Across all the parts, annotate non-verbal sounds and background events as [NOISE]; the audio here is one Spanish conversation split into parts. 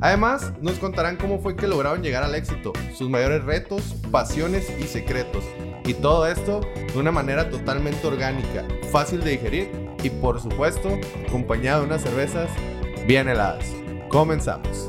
Además, nos contarán cómo fue que lograron llegar al éxito, sus mayores retos, pasiones y secretos. Y todo esto de una manera totalmente orgánica, fácil de digerir y por supuesto, acompañado de unas cervezas bien heladas. Comenzamos.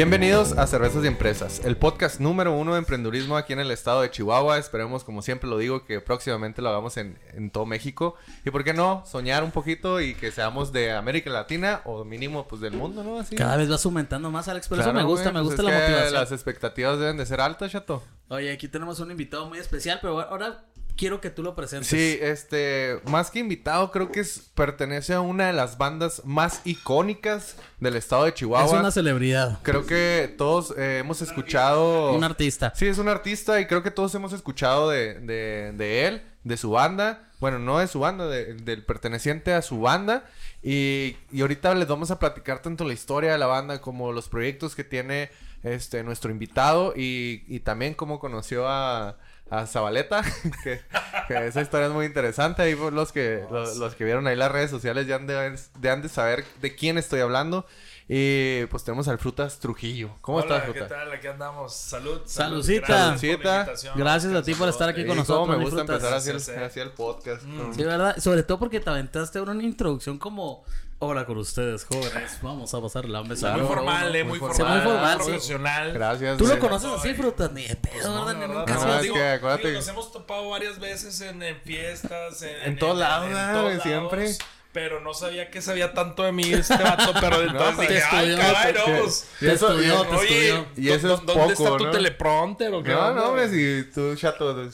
Bienvenidos a Cervezas y Empresas, el podcast número uno de emprendurismo aquí en el estado de Chihuahua. Esperemos, como siempre lo digo, que próximamente lo hagamos en, en todo México. Y por qué no, soñar un poquito y que seamos de América Latina o mínimo pues del mundo, ¿no? Así. Cada vez vas aumentando más, Alex, pero eso Claro, me gusta, güey, me pues gusta es la que motivación. Las expectativas deben de ser altas, chato. Oye, aquí tenemos un invitado muy especial, pero ahora quiero que tú lo presentes. Sí, este, más que invitado, creo que es, pertenece a una de las bandas más icónicas del estado de Chihuahua. es una celebridad, Creo que todos eh, hemos escuchado. un artista. Sí, es un artista y creo que todos hemos escuchado de, de, de él, de su banda. Bueno, no de su banda, de- del perteneciente a su banda. Y, y ahorita les vamos a platicar tanto la historia de la banda como los proyectos que tiene este nuestro invitado y, y también cómo conoció a, a Zabaleta, [LAUGHS] que, que esa historia es muy interesante. Ahí por los que, los, los que vieron ahí las redes sociales ya han de, de han de saber de quién estoy hablando. Y pues tenemos al Frutas Trujillo. ¿Cómo Hola, estás, ¿qué Frutas? tal? Aquí andamos. Salud. Saludcita. Gracias. Gracias a ti por estar aquí Sí, con cómo nosotros, me gusta Frutas. empezar así el, Sí, sí. así el podcast. ¿no? Sí, ¿verdad? Sobre todo porque te aventaste una introducción como... Hola con ustedes, jóvenes. Vamos a pasar la mesa. Muy formal, eh, muy muy formal. muy formal, sí. profesional. Gracias. ¿Tú lo güey. conoces así, Frutas? Ni de pedo, No, ¿verdad? nunca no, digo, que acuérdate- digo, nos hemos topado varias veces en, en fiestas. En, En todos lados, ¿verdad, todos güey? Siempre. Pero no sabía que sabía tanto de mí este vato. Pero [LAUGHS] entonces pues, dije, te ay, estudió, caray, te- no, pues. Y Te eso- estudió, te Oye, estudió. Y eso ¿dó- es ¿dónde está tu ¿no? teleprompter o qué? No, onda, no, hombre, si tú, chato,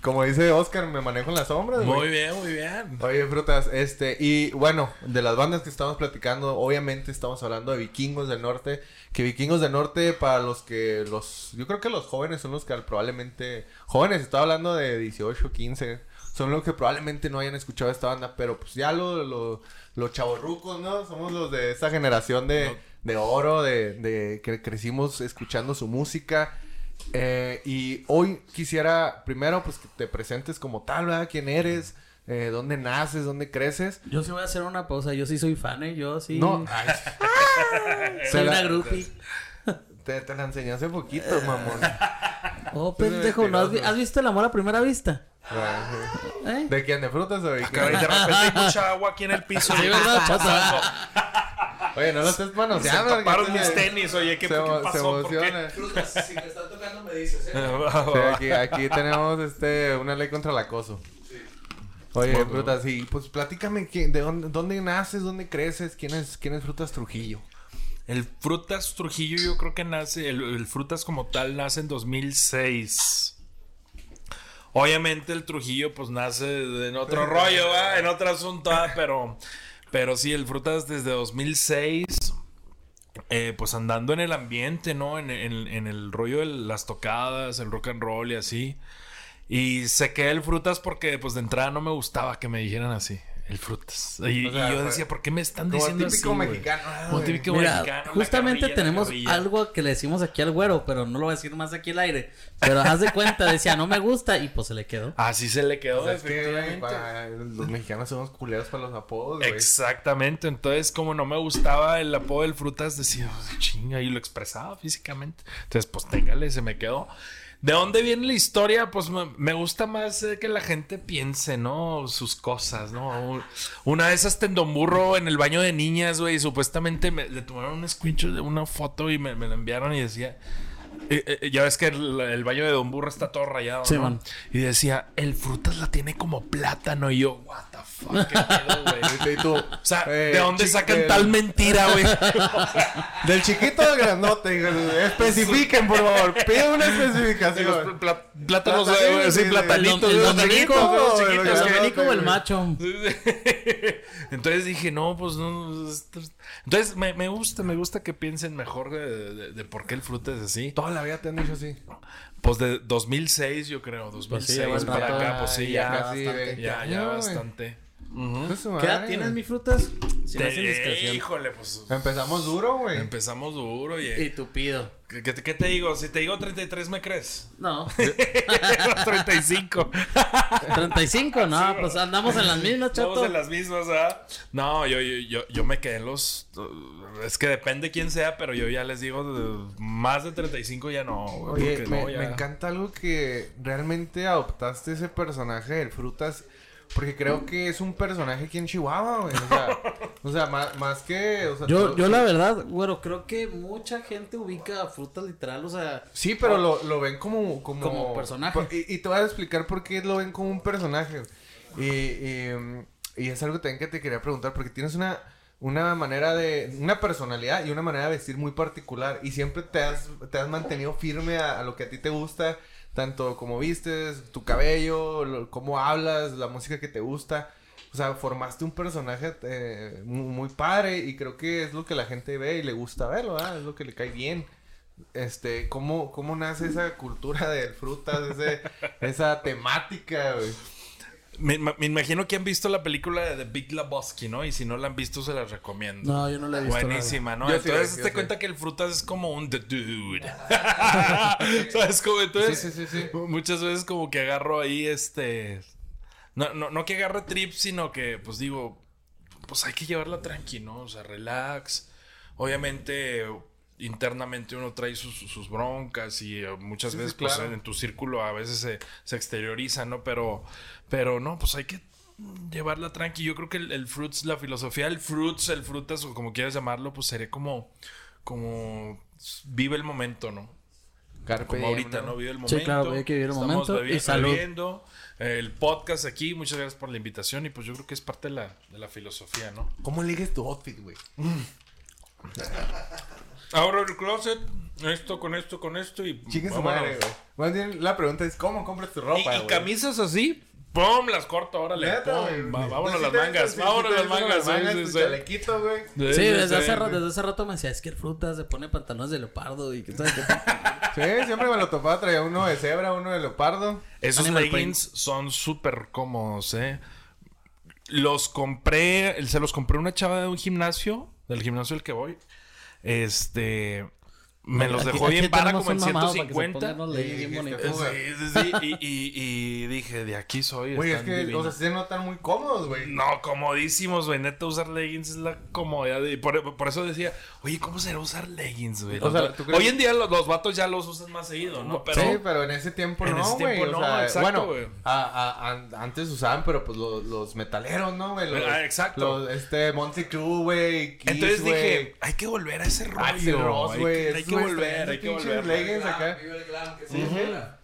como dice Oscar, me manejo en las sombras. Muy bien, muy bien. Oye, frutas, este, y bueno, de las bandas que estamos platicando, obviamente estamos hablando de Vikingos del Norte, que Vikingos del Norte, para los que, los, yo creo que los jóvenes son los que probablemente, jóvenes, estoy hablando de 18, 15, son los que probablemente no hayan escuchado esta banda, pero pues ya lo, lo- los chavorrucos, ¿no? Somos los de esta generación de, de oro, de, de que crecimos escuchando su música. Eh, y hoy quisiera primero pues que te presentes como tal, ¿verdad? ¿Quién eres? Eh, ¿Dónde naces? ¿Dónde creces? Yo sí voy a hacer una pausa. Yo sí soy fan, ¿eh? Yo sí... No, [LAUGHS] soy te la- una groupie. te, te la enseñé hace poquito, mamón. Oh, pendejo, ¿no has, vi- mentiroso. has visto el amor a primera vista? ¿Eh? ¿De quién? ¿De frutas o de Caray, de repente hay mucha agua aquí en el piso. Sí, y- ¿verdad, pasando. chata? Oye, no lo estés Se manoseando. porque taparon mis tenis, oye, ¿qué, se, qué se pasó? ¿Por qué? emociona. si te están tocando me dices, ¿eh? [LAUGHS] Sí, aquí, aquí tenemos este una ley contra el acoso. Oye, Bueno. frutas, sí, pues platícame de dónde, dónde naces, dónde creces, quién es, quién es Frutas Trujillo. El Frutas Trujillo yo creo que nace, el, el Frutas como tal nace en 2006. Obviamente el Trujillo pues nace en otro rollo, ¿va? en otro asunto, ¿va? pero, pero sí, el Frutas desde 2006, eh, pues andando en el ambiente, ¿no? En, en- en el rollo de las tocadas, el rock and roll y así. Y se quedé el Frutas porque pues de entrada no me gustaba que me dijeran así, el Frutas. Y, O sea, y yo decía, ¿por qué me están Como diciendo típico así, güey?" mexicano. ah, Como típico Mira, mexicano, justamente carrilla, tenemos algo que le decimos aquí al güero, pero no lo voy a decir más aquí al aire. Pero haz de cuenta, decía, no me gusta, y pues se le quedó. Así se le quedó, O sea, es que, para- los mexicanos somos culeros para los apodos, güey. Exactamente, entonces como no me gustaba el apodo del frutas, decía, "Pues, chinga, y lo expresaba físicamente. Entonces, pues téngale, se me quedó. ¿De dónde viene la historia? Pues me, gusta más eh, que la gente piense, ¿no? Sus cosas, ¿no? Un- Una vez hasta en Don Burro, en el baño de niñas, güey, supuestamente me, le tomaron un screenshot de una foto y me, me la enviaron y decía, eh, eh, ya ves que el, el baño de Don Burro está todo rayado, Sí, ¿no? man. Y decía, el frutas la tiene como plátano. Y yo, what the fuck, qué pedo, güey. [LAUGHS] Y tú, O sea, eh, ¿de dónde sacan del- tal mentira, güey? [LAUGHS] Del chiquito al grandote. Especifiquen, por favor. Pide una especificación. Plá- plátanos, Platanito, eh, sí, sí, sí. platanitos. El los el los el El macho. [LAUGHS] Entonces dije, no, pues no. esto es- Entonces me, me gusta, me gusta que piensen mejor de, de- de por qué el fruta es así. Toda la vida te han dicho así. Pues de 2006, yo creo, 2006 ya buen para acá, pues sí, ya, casi bastante. 20 ya, ya bastante. Pues ¿Qué edad tienes, mi frutas? Si no indiscreción. híjole, pues Empezamos duro, güey. empezamos duro y... Y tupido. ¿Qué, qué- qué te digo? Si te digo 33, ¿me crees? No. [LAUGHS] 35. 35, no, pues andamos en las mismas, chato. en las mismas, ¿verdad? No, yo, yo, yo, yo me quedé en los... Es que depende quién sea, pero yo ya les digo, más de 35 ya no, güey. Oye, me, no, ya- me encanta algo que realmente adoptaste ese personaje del Frutas. Porque creo que es un personaje aquí en Chihuahua, güey. O sea, o sea más, más que. O sea, Yo, todo- yo la verdad, bueno, creo que mucha gente ubica a frutas literal, o sea, Sí, pero lo, lo ven como, como... Como personaje. por- Y, y te voy a explicar por qué lo ven como un personaje. Y, y, mm, y es algo también que te quería preguntar, porque tienes una, una manera de... Una personalidad y una manera de vestir muy particular. Y siempre te has, te has mantenido firme a, a lo que a ti te gusta. Tanto como vistes, tu cabello, lo- cómo hablas, la música que te gusta. O sea, formaste un personaje eh, muy, muy padre y creo que es lo que la gente ve y le gusta verlo. Es lo que le cae bien. Este, ¿cómo, cómo nace esa cultura de frutas, esa temática? Me, imagino que han visto la película de The Big Lebowski, ¿no? Y si no la han visto, se las recomiendo. no, yo no la he visto. Buenísima, ¿no? Yo entonces te sí. cuenta que el frutas es como un the dude. [LAUGHS] [LAUGHS] ¿Sabes cómo? Entonces, Sí, sí, sí, sí. muchas veces como que agarro ahí este. No, no, no que agarre trip, sino que, pues digo, pues hay que llevarla tranqui, ¿no? O sea, relax. Obviamente, internamente uno trae sus, sus broncas y eh, muchas Sí, veces, sí, pues en tu círculo a veces se, se exterioriza, ¿no? Pero, pero no, pues hay que llevarla tranqui. Yo creo que el, el fruits, la filosofía del fruits, el frutas, o como quieras llamarlo, pues sería como, como vive el momento, ¿no? Carpe Como diem, ahorita, ¿no? Vive el momento. Sí, claro, hay que vivir el Estamos momento bebi- y salud. bebiendo, eh, el podcast aquí, muchas gracias por la invitación y pues yo creo que es parte de la, de la filosofía, ¿no? ¿Cómo ligues tu outfit, güey? [LAUGHS] Abro el closet, esto con esto con esto y Chingue su madre, güey. Más bien, la pregunta es, ¿cómo compras tu ropa, Y, camisas así, ¡pum! Las corto, órale. Neta, pum, va- vámonos las mangas, vámonos las mangas. sí, sí, chalequito, güey. Sí, desde, hace rato, desde hace rato me decía, es que el frutas se pone pantalones de leopardo y que sabes qué. [LAUGHS] Sí, siempre me lo topaba, traía uno de cebra, uno de leopardo. Esos leggings son súper cómodos, ¿eh? Los compré, se los compré una chava de un gimnasio, del gimnasio al que voy. Este, me los dejó aquí bien para como en un mamado para que se 150. pongan los leggings bien Sí, bonitos. dijiste, Sí, sí, sí, y, dije, de aquí soy. Güey, es que, o divinos. sea, sí se notan muy cómodos, güey. No, comodísimos, güey. Neta, usar leggings es la comodidad. de- por, por eso decía, oye, ¿cómo será usar leggings, güey? O sea, Los- ¿tú crees- Hoy en día los, los vatos ya los usan más seguido, ¿no? Pero, sí, pero en ese tiempo en no, ese güey. tiempo o no, sea, exacto, bueno, a- a- antes usaban, pero pues los, los metaleros, ¿no, güey? Los- Ah, exacto. Los, este, Monty Crew, güey. Entonces dije, hay que volver a ese rollo. Hay, güey. Que- hay que volver, hay que volver. leggings acá.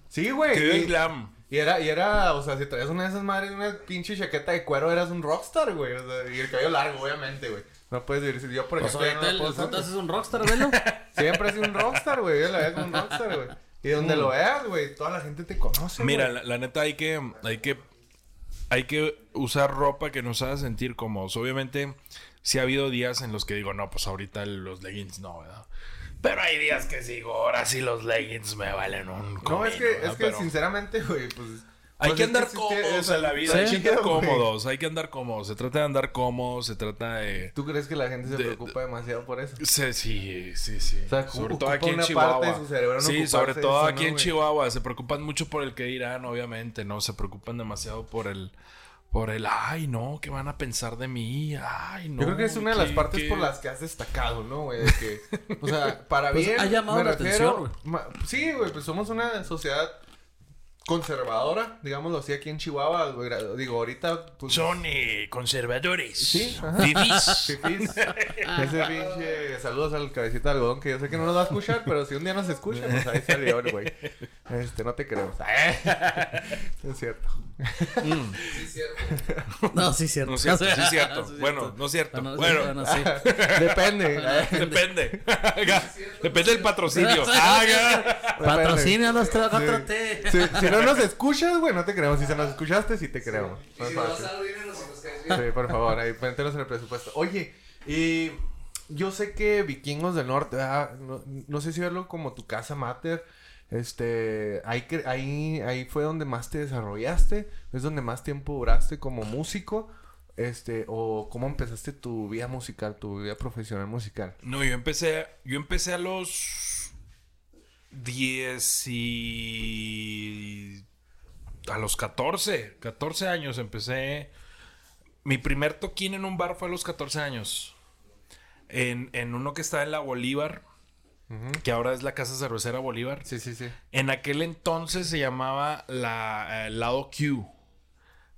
Sí, güey. Que el glam. Y era, y era, o sea, si traías una de esas madres, una pinche chaqueta de cuero, eras un rockstar, güey. O sea, y el cabello largo, obviamente, güey. No puedes decir, yo por Pues ejemplo, ahorita no el, lo puedo el usar, frutas güey. es un rockstar, velo. [LAUGHS] Siempre has sido un rockstar, güey. Yo la veo como un rockstar, güey. Y donde Mm. lo veas, güey, toda la gente te conoce, Mira, güey. la, la neta hay que, hay que, hay que usar ropa que nos haga sentir cómodos. Obviamente, sí ha habido días en los que digo, no, pues ahorita los leggings no, ¿verdad? Pero hay días que digo, ahora sí los leggings me valen un No, comino, es que, ¿verdad? es que Pero sinceramente, güey, pues... Hay pues que andar cómodos o en la vida, sí, hay que andar cómodos, hay que andar cómodos. Se trata de andar cómodos, se trata de... ¿Tú crees que la gente se De- preocupa demasiado por eso? Sí, sí, sí, sí. O sea, sobre todo aquí en Chihuahua. parte de su cerebro en sí, sobre todo eso, aquí ¿no, en güey? Chihuahua. Se preocupan mucho por el que dirán, obviamente, ¿no? Se preocupan demasiado por el... Por el, ay, no, ¿qué van a pensar de mí? Ay, no. Yo creo que es una de las ¿qué- partes qué? por las que has destacado, ¿no, güey? De que, o sea, para [LAUGHS] Pues bien. ha llamado me la refiero- atención, ma- Sí, güey, pues somos una sociedad conservadora, digámoslo así, aquí en Chihuahua. Digo, ahorita. Pues, Son eh, conservadores. Sí, ajá. Fifís. Fifís. [LAUGHS] Ese pinche. Saludos al cabecita de algodón que yo sé que no nos va a escuchar, pero si un día nos escucha, pues ahí salió el güey. Este, no te creemos. [LAUGHS] es cierto. No, sí, cierto. No es cierto, sí [LAUGHS] es cierto. Sí, Bueno, no es cierto. Bueno, sí. Depende. Depende. Depende del patrocinio. Ah, ya. Patrocinio los 4T. No nos escuchas, güey, no te creemos. Si se nos escuchaste, sí te creemos. Y Más si no nos caes bien. Sí, por favor, ahí mételos en el presupuesto. Oye, y yo sé que Vikingos del Norte, ah, no, no sé si verlo como tu casa mater. Este, ahí, ahí, ahí fue donde más te desarrollaste, es donde más tiempo duraste como músico, este, o cómo empezaste tu vida musical, tu vida profesional musical. No, yo empecé, yo empecé a los 10 y a los 14, 14 años empecé. Mi primer toquín en un bar fue a los 14 años. En, en uno que está en la Bolívar, que ahora es la Casa Cervecera Bolívar. Sí, sí, sí. En aquel entonces se llamaba la eh, Lado Q.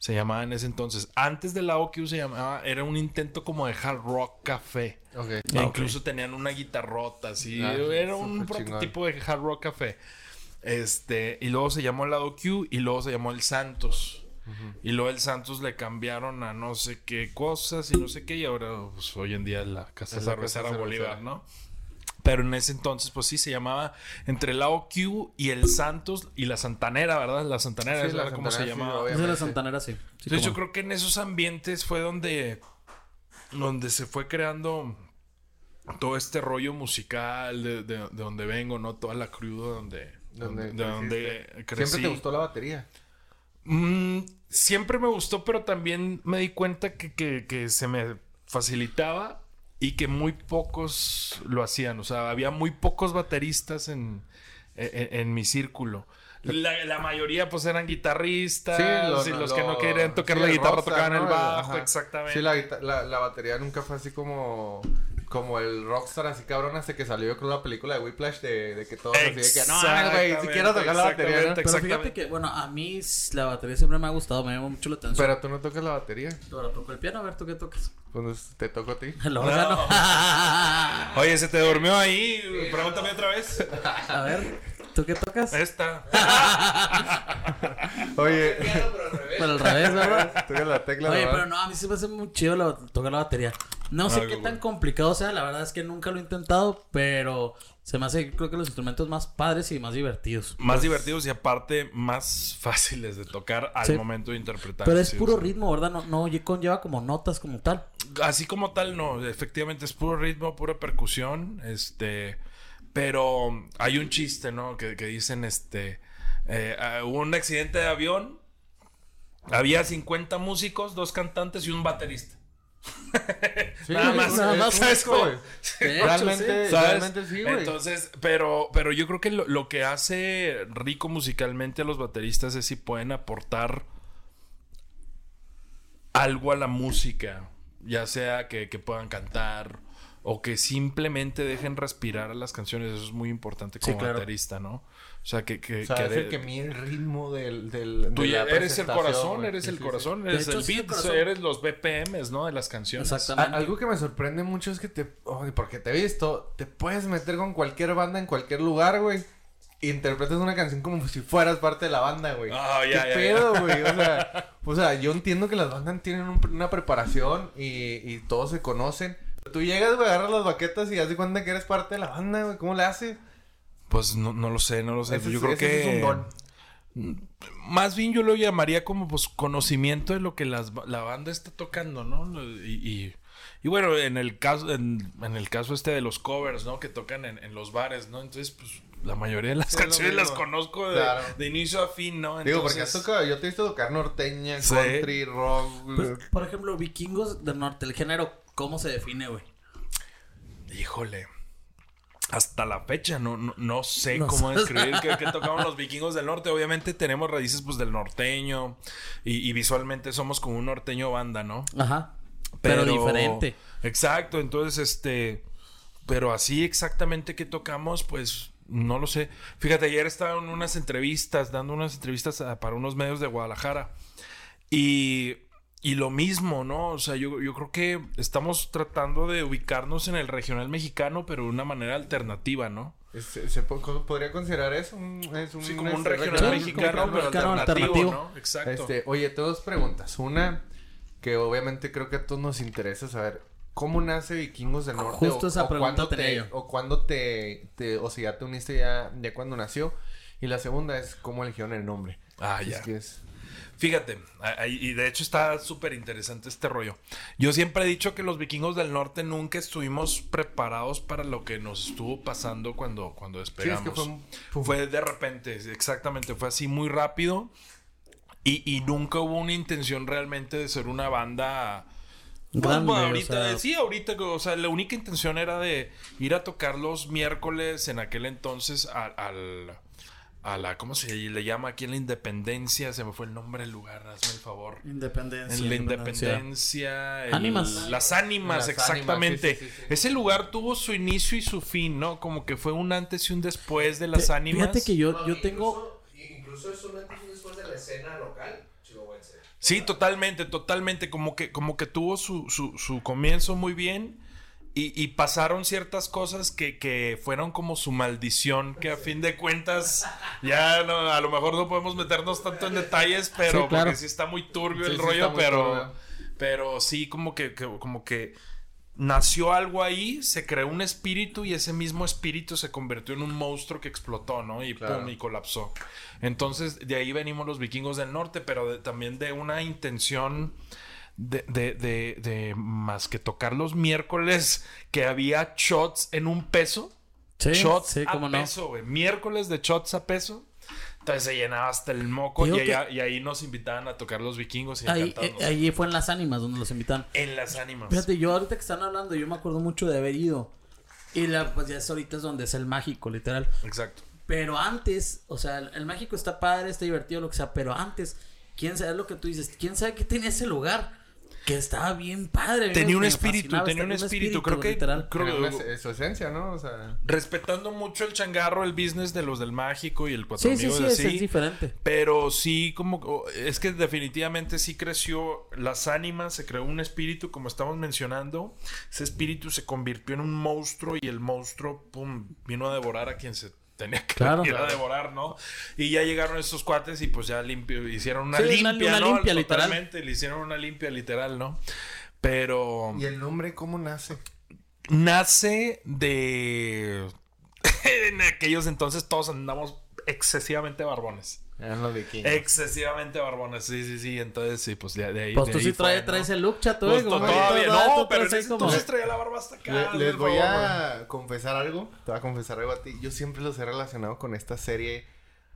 Se llamaba en ese entonces. Antes del Lado Q se llamaba, era un intento como de hard rock café. Ok. E incluso tenían una guitarrota, así. Ah, era un prototipo de hard rock café. Este, y luego se llamó el lado Q y luego se llamó el Santos. Y luego el Santos le cambiaron a no sé qué cosas y no sé qué. Y ahora, pues hoy en día es la Casa Es la Cervecera Casa Bolívar. ¿no? Pero en ese entonces, pues sí, se llamaba entre el lado Q y el Santos y la Santanera, ¿verdad? La Santanera Sí, es la como se sí, llamaba. obviamente. La Santanera, sí. Sí, Entonces yo cómo creo que en esos ambientes fue donde, donde se fue creando todo este rollo musical de, de- de donde vengo, ¿no? Toda la cruda donde, Donde donde, de donde creciste. crecí. Siempre te gustó la batería. Mm, siempre me gustó, pero también me di cuenta que, que- que se me facilitaba y que muy pocos lo hacían. O sea, había muy pocos bateristas en, en- en mi círculo. La, la mayoría pues eran guitarristas y los lo- que no querían tocar sí, la guitarra rockstar, tocaban el bajo, Ajá. exactamente. Sí, la, la, la batería nunca fue así como como el rockstar así cabrón hasta que salió creo la película de Whiplash de, de que todos así de que no güey si quiero tocar la batería ¿no? Pero fíjate que, bueno, a mí la batería siempre me ha gustado, me llama mucho la atención. pero tú no tocas la batería Ahora toco el piano, a ver, ¿tú qué tocas? pues te toco a ti [LAUGHS] El órgano. Oye, ¿se te durmió ahí? Pregúntame otra vez. a ver, ¿tú qué tocas? Esta. [LAUGHS] oye pero al revés. ¿verdad? tocas la tecla Oye, pero no, a mí sí me hace muy chido la- tocar la batería. No sé qué tan complicado sea, la verdad es que nunca lo he intentado, pero se me hace, creo que los instrumentos más padres y más divertidos. Más divertidos y aparte más fáciles de tocar al Sí. momento de interpretar. Pero es puro ritmo, ¿verdad? No, no lle- conlleva como notas como tal. Así como tal, no. Efectivamente es puro ritmo, pura percusión. Este. Pero hay un chiste, ¿no? Que, que dicen, este. eh, hubo un accidente de avión. Había 50 músicos, dos cantantes y un baterista. [LAUGHS] Sí, nada más, nada más, ¿sabes cómo? realmente sí. ¿Sabes? realmente sí güey Entonces, pero, pero yo creo que lo, lo que hace rico musicalmente a los bateristas es si pueden aportar algo a la música, ya sea que, que puedan cantar o que simplemente dejen respirar a las canciones. Eso es muy importante Sí, como claro. baterista, ¿no? O sea, que... que, o sea, que de- el que mide el ritmo del, del tú de ya la eres el corazón, eres Sí, el sí, sí. corazón, eres hecho, el sí, el beat, eres los BPMs, ¿no? De las canciones. Exactamente. A- algo que me sorprende mucho es que te. ay, porque te he visto, te puedes meter con cualquier banda en cualquier lugar, güey. e Interpretas una canción como si fueras parte de la banda, güey. Ah, ya, ¿Qué pedo, güey? O sea, [LAUGHS] o sea, yo entiendo que las bandas tienen un- una preparación y, y todos se conocen. Tú llegas, güey, agarras las baquetas y das de cuenta que eres parte de la banda, güey. ¿Cómo le haces? Pues no, no lo sé, no lo sé. Ese yo es- creo ese que... es un don. Más bien yo lo llamaría como pues conocimiento de lo que las, la banda está tocando, ¿no? Y, y, y bueno, en el caso, en, en el caso este de los covers, ¿no? Que tocan en, en los bares, ¿no? Entonces, pues la mayoría de las Sí, canciones las conozco de, Claro. de inicio a fin, ¿no? Digo, porque has tocado, yo te he visto tocar norteña, Sí. country, rock. Pues, por ejemplo, vikingos del norte, el género, ¿cómo se define, güey? Híjole. Hasta la fecha no, no, no sé No cómo sabes. describir qué, qué [LAUGHS] tocaban los vikingos del norte. Obviamente tenemos raíces pues del norteño y, y visualmente somos como un norteño banda, ¿no? Ajá. Pero, diferente. Exacto, entonces este, pero así exactamente que tocamos, pues No lo sé. Fíjate, ayer estaba en unas entrevistas, dando unas entrevistas a- para unos medios de Guadalajara. Y, y lo mismo, ¿no? O sea, yo, yo creo que estamos tratando de ubicarnos en el regional mexicano, pero de una manera alternativa, ¿no? Es- ¿Se, podría considerar eso? Un- es un, Sí, como un este, regional mexicano, un pero alternativo, alternativo. ¿no? Exacto. Este, oye, tengo dos preguntas. Una, que obviamente creo que a todos nos interesa saber. ¿Cómo nace Vikingos del Norte? Justo esa pregunta te, yo. O cuándo te, te... O si ya te uniste ya, ya cuando nació. Y la segunda es cómo eligieron el nombre. Ah, Es ya. que es... Fíjate, y de hecho está súper interesante este rollo. Yo siempre he dicho que los vikingos del norte nunca estuvimos preparados para lo que nos estuvo pasando cuando, cuando Sí, es despegamos. que fue un- pum. Fue de repente, exactamente, fue así muy rápido. Y, y nunca hubo una intención realmente de ser una banda. pues, Grande, bueno, o ahorita, sea- sí, ahorita, o sea, la única intención era de ir a tocar los miércoles en aquel entonces al. A la, ¿cómo se le llama aquí en la Independencia? Se me fue el nombre del lugar, hazme el favor. Independencia. En la Independencia. el- Ánimas. Las ánimas, Las exactamente. ánimas, sí, sí, sí, sí. Ese lugar tuvo su inicio y su fin, ¿no? Como que fue un antes y un después de las ánimas. Fíjate que yo, yo tengo. Incluso, incluso es un antes y un después de la escena local chihuahuense. Sí, totalmente, totalmente. Como que, como que tuvo su, su, su comienzo muy bien. Y, y pasaron ciertas cosas que, que fueron como su maldición, que a fin de cuentas, ya no, a lo mejor no podemos meternos tanto en detalles, pero Sí, claro. porque sí está muy turbio Sí, el sí rollo, pero, turbio. pero sí como que, que- como que nació algo ahí, se creó un espíritu y ese mismo espíritu se convirtió en un monstruo que explotó, ¿no? Y Claro. pum, y colapsó. Entonces, de ahí venimos los vikingos del norte, pero de- también de una intención de, de, de, de más que tocar los miércoles que había shots en un peso. Sí, shots sí, a cómo peso, güey. Miércoles de shots a peso. Entonces se llenaba hasta el moco y, allá- ahí nos invitaban a tocar los vikingos y Ahí, eh, ahí fue en las ánimas donde los invitan. En las ánimas. Fíjate, yo ahorita que están hablando, yo me acuerdo mucho de haber ido. Y la, pues ya es ahorita es donde es el mágico, literal. Exacto. Pero antes, o sea, el, el mágico está padre, está divertido, lo que sea, pero antes, quién sabe lo que tú dices, quién sabe qué tenía ese lugar. Que estaba bien padre. Tenía un espíritu, tenía un estaba- espíritu. Creo que, literal. creo que- es- su esencia, ¿no? O sea... respetando mucho el changarro, el business de los del mágico y el cuatro Sí, sí, amigos sí, es, así. es diferente. Pero sí, como es que definitivamente sí creció las ánimas, se creó un espíritu, como estamos mencionando. Ese espíritu se convirtió en un monstruo y el monstruo, pum, vino a devorar a quien se tenía que Claro. ir a devorar, ¿no? Y ya llegaron estos cuates y pues ya limpio, hicieron una Sí, limpia, una ¿no? limpia, literal. Le hicieron una limpia literal, ¿no? Pero ¿Y el nombre cómo nace? nace de... [LAUGHS] en aquellos entonces todos andamos excesivamente barbones. Eran los vikingos. Excesivamente barbones, sí, sí, sí. Entonces, sí, pues de, de ahí. Pues de tú ahí sí fue, traes, ¿no? traes el look, chato. Pues eh, como todavía, que no, pero en así ese como- entonces traía la barba hasta acá. Le- les voy favor, a confesar algo. Te voy a confesar algo a ti. Yo siempre los he relacionado con esta serie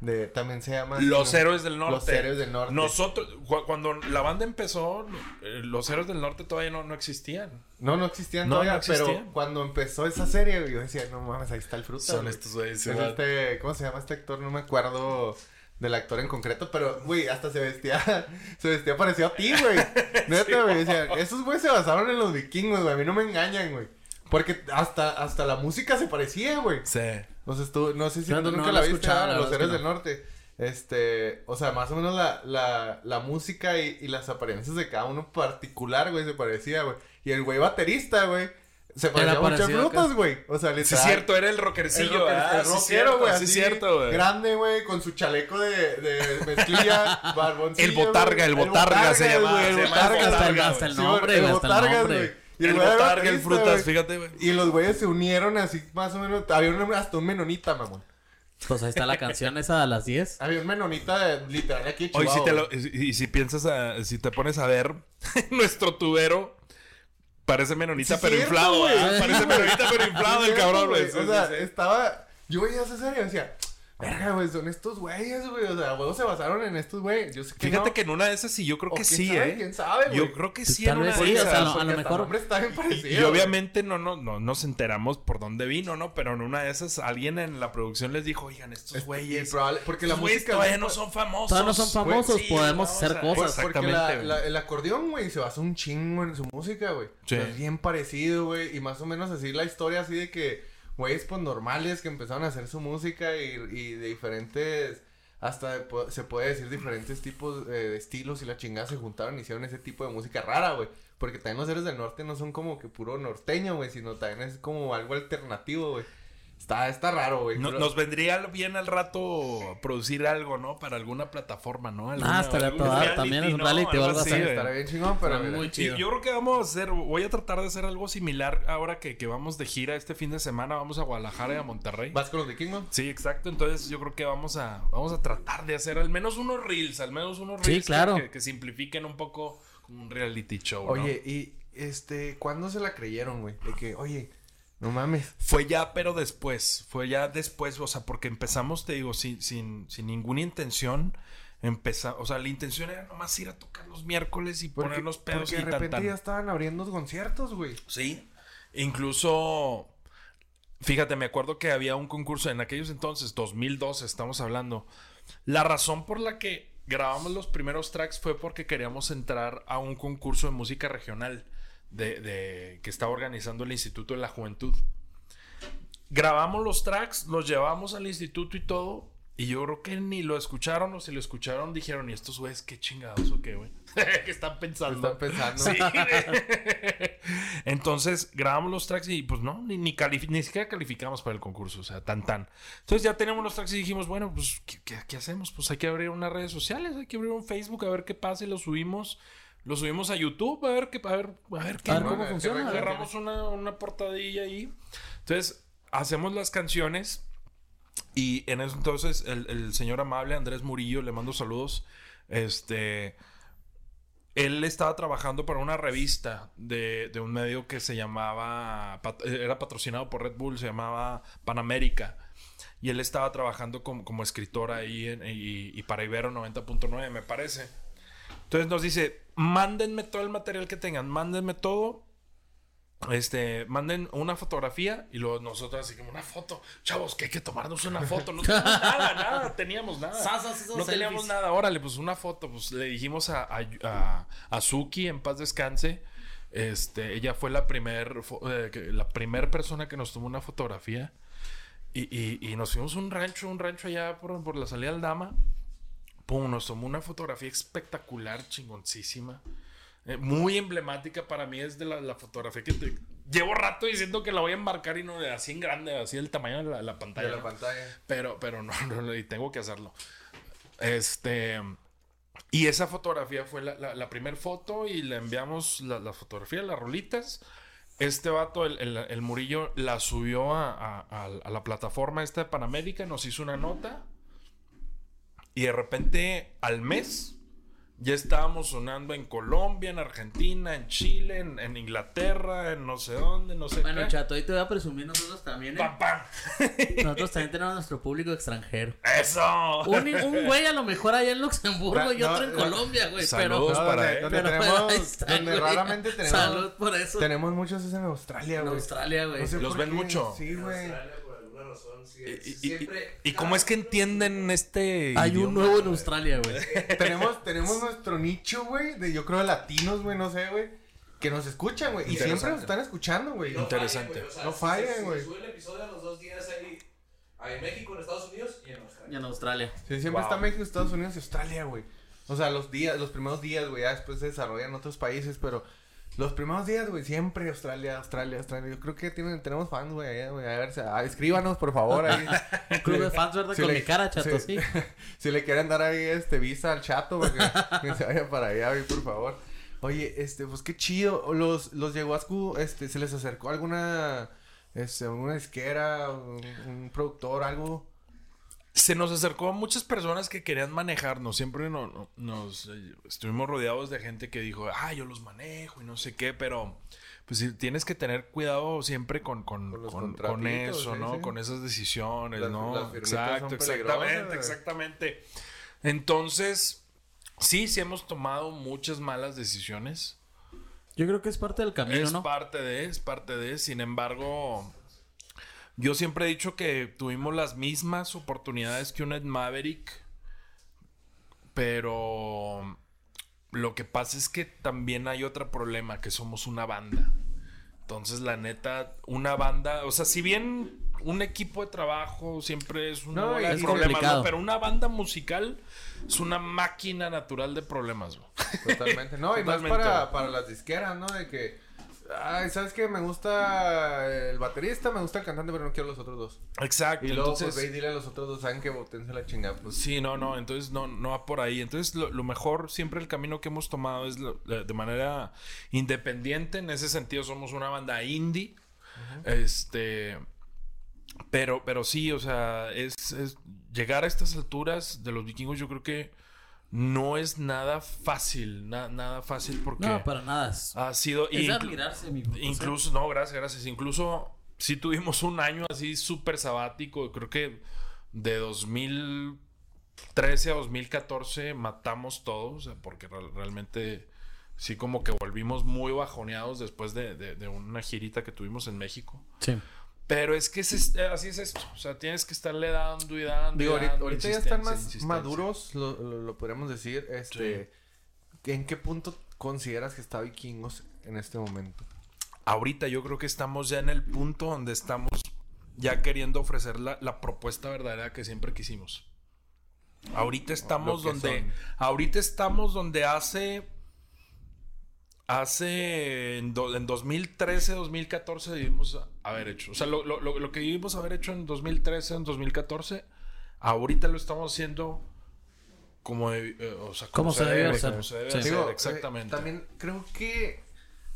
de... También se llama... Los ¿no? héroes del norte. Los héroes del norte. Nosotros, cu- cuando la banda empezó, eh, los héroes del norte todavía no, no existían. No, no existían No, todavía, no existían. pero cuando empezó esa serie, yo decía, no mames, ahí está el fruta. Son güey". estos güeyes. Es este, ¿cómo se llama este actor? No me acuerdo del actor en concreto, pero, güey, hasta se vestía, [LAUGHS] se vestía parecido a ti, güey. [LAUGHS] Neta, güey, decía, esos güeyes se basaron en los vikingos, güey, a mí no me engañan, güey. Porque hasta, hasta la música se parecía, güey. Sí. No sé, tú, no sé si tú nunca no la viste, escuchado, ¿verdad? la Los héroes es del norte. Este, o sea, más o menos la, la, la música y, y las apariencias de cada uno particular, güey, se parecía, güey. Y el güey baterista, güey, se parecía mucho a frutas, güey. O sea, Sí, literal. es cierto, era el El, rockercillo. rocker- ¿verdad? el Sí, rockero, cierto, güey, Sí, así, cierto, güey. grande, güey, con su chaleco de, de mezclilla, [LAUGHS] barboncillo, El botarga, el botarga se llamaba, el botarga, Hasta el, botarga, hasta el Sí, nombre, el el nombre. güey. Y El botarga, el frutas, fíjate, güey. Y los güeyes se unieron así, más o menos. Había un- hasta un menonita, mamón. Pues ahí está la canción esa a las 10. Había un menonita de, literal aquí de Hoy si Chihuahua, te lo, y, y si piensas a, si te pones a ver [LAUGHS] nuestro tubero parece menonita Sí, pero cierto, inflado. Sí, Parece menonita pero inflado el cabrón, O sea, estaba. Yo veía esa serie y decía, verga, güey, son estos güeyes, güey. O sea, huevos se basaron en estos güeyes. Yo sé que Fíjate no. que en una de esas sí, yo creo O que sí, sabe, ¿eh? ¿Quién sabe, güey? Yo creo que sí Tal en vez una sí, de o sea, esas. a lo Porque mejor- está bien Y, parecido. y obviamente no, no, no nos enteramos por dónde vino, ¿no? Pero en una de esas alguien en la producción les dijo, oigan, estos Es- güeyes, probable- porque la música todavía güey, no son famosos. Todavía no son famosos, Sí, podemos no, hacer o sea, cosas. Pues, Porque la- Exactamente. la- el acordeón, güey, se basa un chingo en su música, güey. Sí. Es bien parecido, güey. Y más o menos así la historia así de que güeyes pues normales que empezaron a hacer su música y, y de diferentes, hasta se puede decir diferentes tipos eh, de estilos y la chingada se juntaron y hicieron ese tipo de música rara, güey. Porque también los seres del norte no son como que puro norteño, güey, sino también es como algo alternativo, güey. Está, está raro, güey. No- Pero- nos vendría bien al rato producir algo, ¿no? Para alguna plataforma, ¿no? Alguna- Ah, estaría reality, también es un reality o algo así. Estará bien chingón, pero... Muy Y chido. yo creo que vamos a hacer, voy a tratar de hacer algo similar ahora que, que vamos de gira este fin de semana, vamos a Guadalajara y a Monterrey. ¿Vas con los vikingos? Sí, exacto. Entonces yo creo que vamos a, vamos a tratar de hacer al menos unos reels, al menos unos reels que- claro. que, que simplifiquen un poco como un reality show. ¿no? Oye, y este, ¿cuándo se la creyeron, güey? De que, oye, no mames. Fue ya, pero después. Fue ya después, o sea, porque empezamos, te digo, sin, sin, sin ninguna intención. Empeza, o sea, la intención era nomás ir a tocar los miércoles y Porque, poner los pedos porque y de tan, repente tan. ya estaban abriendo conciertos, güey. Sí. Incluso, fíjate, me acuerdo que había un concurso en aquellos entonces, 2012, estamos hablando. La razón por la que grabamos los primeros tracks fue porque queríamos entrar a un concurso de música regional de, de- que estaba organizando el Instituto de la Juventud. Grabamos los tracks, los llevamos al instituto y todo. Y yo creo que ni lo escucharon o si lo escucharon dijeron, ¿y estos güeyes qué chingados o qué, güey? [LAUGHS] ¿Qué están pensando? Están pensando. Sí. [LAUGHS] Entonces grabamos los tracks y pues no, ni, ni, ni siquiera calificamos para el concurso, o sea, tan tan. Entonces ya tenemos los tracks y dijimos, bueno, pues ¿qué, qué- qué hacemos? Pues hay que abrir unas redes sociales, hay que abrir un Facebook a ver qué pasa y lo subimos. Lo subimos a YouTube a ver qué, a ver, a ver qué. A ver cómo funciona. Agarramos una, una portadilla ahí. Entonces, hacemos las canciones. Y en ese entonces, el, el señor amable Andrés Murillo, le mando saludos. Este. Él estaba trabajando para una revista de, de un medio que se llamaba. Era patrocinado por Red Bull, se llamaba Panamérica. Y él estaba trabajando como, como escritor ahí en- y, y para Ibero 90.9, me parece. Entonces nos dice, mándenme todo el material que tengan, mándenme todo. Este, manden una fotografía y luego nosotros así como una foto. Chavos, que hay que tomarnos una foto. No teníamos [LAUGHS] nada, nada, teníamos nada. No teníamos selfies. nada. Órale, pues una foto. Pues le dijimos a, a, a, a Suki, en paz descanse. Este, ella fue la primer, eh, la primer persona que nos tomó una fotografía. Y, y, y nos fuimos a un rancho, un rancho allá por, por la salida del Dama. Pum, nos tomó una fotografía espectacular, chingoncísima. Eh, muy emblemática para mí es de la, la fotografía que te... Llevo rato diciendo que la voy a embarcar y no así en grande, así el tamaño de la, la pantalla. De la ¿no? pantalla. Pero, pero no, no, y tengo que hacerlo. Este. Y esa fotografía fue la, la, primera foto y le enviamos la, la fotografía, las rolitas. Este vato, el, el- el Murillo, la subió a- a- a la plataforma esta de Panamérica, nos hizo una nota. Y de repente, al mes, ya estábamos sonando en Colombia, en Argentina, en Chile, en, en Inglaterra, en no sé dónde, no sé Bueno, qué. chato, ahí te voy a presumir nosotros también. ¿eh? ¡Pam, pam! Nosotros también [LAUGHS] tenemos nuestro público extranjero. ¡Eso! Un, un güey a lo mejor allá en Luxemburgo y No, otro en no, Colombia, güey. Pero, Saludos. No, para donde, él. donde pero tenemos, ahí está, donde güey. raramente tenemos, Salud por eso. tenemos muchos es en Australia, En güey. Australia, güey. No sé Los ven qué, mucho. Sí, güey. Australia, razón, sí, ¿Y, y- y- y cómo es que entienden este Hay un nuevo en Australia, güey. [LAUGHS] tenemos, tenemos nuestro nicho, güey, de yo creo latinos, güey, no sé, güey, que nos escuchan, güey, y siempre nos están escuchando, güey. No Interesante. fallen, güey, o sea, No fallen, si- si güey. Sube el episodio a los dos días ahí, en México, en Estados Unidos y en Y Australia. en Australia. Sí, siempre Wow. está México, Estados Unidos y Australia, güey. O sea, los días, los primeros días, güey, ya después se desarrollan en otros países, pero los primeros días, güey, siempre Australia, Australia, Australia. Yo creo que tienen, tenemos fans, güey, allá, güey. A ver, se- ah, escríbanos, por favor, ahí. [LAUGHS] Un club de fans, ¿verdad? Si Con le- mi cara, chato, sí. [LAUGHS] si le quieren dar ahí este visa al chato, porque que se vaya para allá, güey, por favor. Oye, este, pues qué chido. Los, los Yeguascu, este, ¿se les acercó alguna, este, alguna disquera, un, un productor, algo? Se nos acercó a muchas personas que querían manejarnos. Siempre no- no- nos eh, estuvimos rodeados de gente que dijo, ah, yo los manejo y no sé qué, pero pues tienes que tener cuidado siempre con, con, Con eso, sí, ¿no? sí. Con esas decisiones, Las- ¿no? las Exacto, exactamente, güey. exactamente. Entonces, sí, sí hemos tomado muchas malas decisiones. Yo creo que es parte del camino, es ¿no? parte de, es parte de. Sin embargo, yo siempre he dicho que tuvimos las mismas oportunidades que un Ed Maverick. Pero lo que pasa es que también hay otro problema, que somos una banda. Entonces, la neta, una banda, o sea, si bien un equipo de trabajo siempre es una No, es complicado. ¿no? Pero una banda musical es una máquina natural de problemas, güey. Totalmente. No, y más para, para las disqueras, ¿no? De que, ay, ¿sabes qué? Me gusta el baterista, me gusta el cantante, pero no quiero los otros dos. Exacto. Y luego, entonces, pues, ve y dile a los otros dos, ¿saben que botense la chingada? Pues, Sí, no, no, entonces no, no va por ahí. Entonces lo, lo mejor, siempre el camino que hemos tomado es lo- de manera independiente. En ese sentido somos una banda indie. Este... Pero, pero sí, o sea, es, es- llegar a estas alturas de los vikingos yo creo que no es nada fácil, na- nada fácil porque No, para nada. Ha sido... es admirarse, mi. Incluso, no, gracias, gracias. Incluso sí tuvimos un año así súper sabático. Creo que de 2013 a 2014 matamos todos. porque real- realmente sí como que volvimos muy bajoneados después de, de- de una girita que tuvimos en México. Sí. Pero es que es es- así es esto. O sea, tienes que estarle dando y dando. y Digo, ahorita, dando, ahorita ya están más maduros, lo, lo, lo podríamos decir. Este, ¿En qué punto consideras que está Vikingos en este momento? ahorita yo creo que estamos ya en el punto donde estamos ya queriendo ofrecer la, la propuesta verdadera que siempre quisimos. Ahorita estamos donde. son. Ahorita estamos donde hace. Hace. En, do- en 2013, 2014 debimos haber hecho. O sea, lo, lo- lo- lo que debimos haber hecho en 2013, en 2014. Ahorita lo estamos haciendo. Como, eh, o sea, Como se debe hacer. como se debe Sí. hacer, Digo, eh, exactamente. también creo que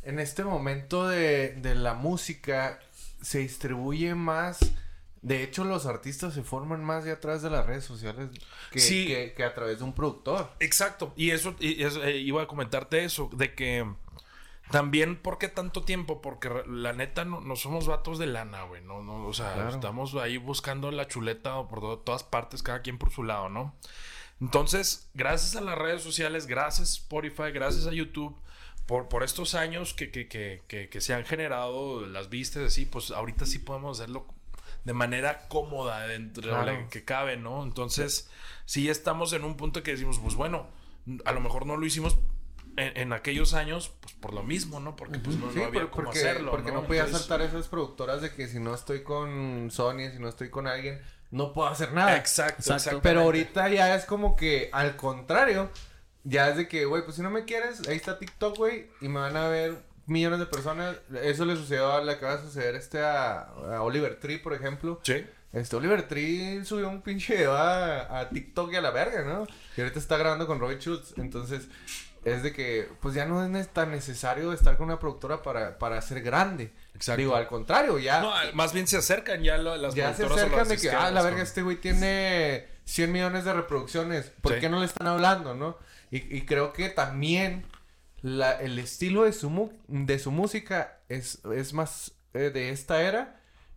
en este momento de, de la música se distribuye más. De hecho, los artistas se forman más de atrás de las redes sociales que, Sí. que- que a través de un productor. Exacto. Y eso, y eso, eh, iba a comentarte eso, de que también, ¿por qué tanto tiempo? Porque la neta no, no somos vatos de lana, güey. No, no, o sea, Claro. estamos ahí buscando la chuleta por to- todas partes, cada quien por su lado, ¿no? Entonces, gracias a las redes sociales, gracias Spotify, gracias a YouTube, por, por estos años que, que, que, que, que se han generado las vistas así, pues ahorita sí podemos hacerlo de manera cómoda dentro de que cabe, ¿no? Entonces, sí estamos en un punto que decimos, pues bueno, a lo mejor no lo hicimos en, en aquellos años, pues por lo mismo, ¿no? Porque pues no, Sí, no había por- cómo porque, hacerlo. porque no, ¿no? podía Entonces- saltar esas productoras de que si no estoy con Sony, si no estoy con alguien, no puedo hacer nada. Exacto, Exacto. exacto. Pero ahorita ya es como que al contrario, ya es de que, güey, pues si no me quieres, ahí está TikTok, güey, y me van a ver millones de personas. Eso le sucedió, a- le acaba de suceder este a, a Oliver Tree, por ejemplo. Sí. Este Oliver Tree subió un pinche video a, a TikTok y a la verga, ¿no? Y ahorita está grabando con Robbie Schultz. Entonces, es de que, pues ya no es tan necesario estar con una productora para, para ser grande. Exacto. Digo, al contrario, ya. No, más bien se acercan ya lo- las Ya se productoras o acercan de que, ah, la verga, este güey tiene 100 millones de reproducciones. ¿Por Sí. qué no le están hablando, no? Y, y creo que también la, el estilo de su, mu- de su música es, es más eh, de esta era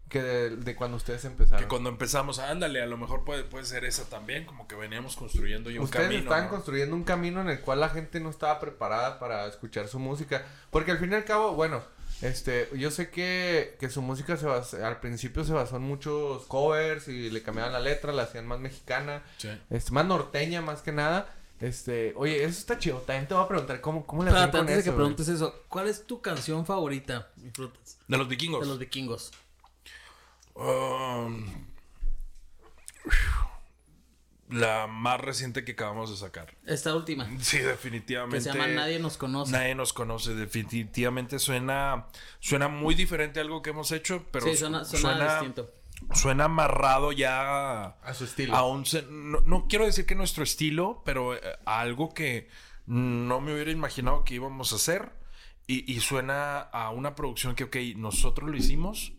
que de, de cuando ustedes empezaron. Que cuando empezamos, ándale, a lo mejor puede, puede ser esa también, como que veníamos construyendo ya un Ustedes camino. estaban ¿no? construyendo un camino en el cual la gente no estaba preparada para escuchar su música. Porque al fin y al cabo, bueno, este, yo sé que, que su música se basa- al principio se basó en muchos covers y le cambiaban la letra, la hacían más mexicana, Sí. este, más norteña más que nada. Este, oye, eso está chido. También te voy a preguntar cómo, cómo le hacen con antes de eso, que güey? preguntes eso, ¿cuál es tu canción favorita, frutas? De los vikingos. De los vikingos. Um, la más reciente que acabamos de sacar. Esta última. Sí, definitivamente. Que se llama Nadie nos conoce. Nadie nos conoce. Definitivamente suena, suena muy diferente a algo que hemos hecho, pero sí, suena, suena, distinto. Suena amarrado ya A su estilo. a un se- no, no quiero decir que nuestro estilo, pero eh, a algo que no me hubiera imaginado que íbamos a hacer. Y, y suena a una producción que, ok, nosotros lo hicimos.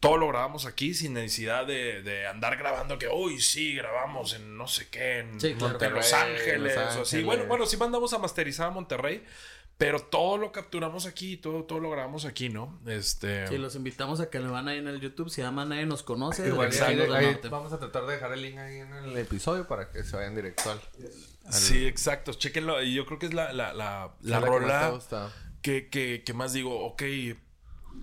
Todo lo grabamos aquí sin necesidad de, de andar grabando que, uy, sí, grabamos en no sé qué, en, Sí, Los Ángeles, Los o así. Ángeles. Bueno, bueno, sí mandamos a masterizar a Monterrey, pero todo lo capturamos aquí, todo, todo lo grabamos aquí, ¿no? Este... Sí, los invitamos a que le van ahí en el YouTube. Se llama Nadie nos conoce. Igual, ahí- ahí Norte. vamos a tratar de dejar el link ahí en el episodio para que se vayan directo al. Sí, exacto. Chequenlo. Y yo creo que es la, la, la, la a la que más te rola que, que, que más digo, ok,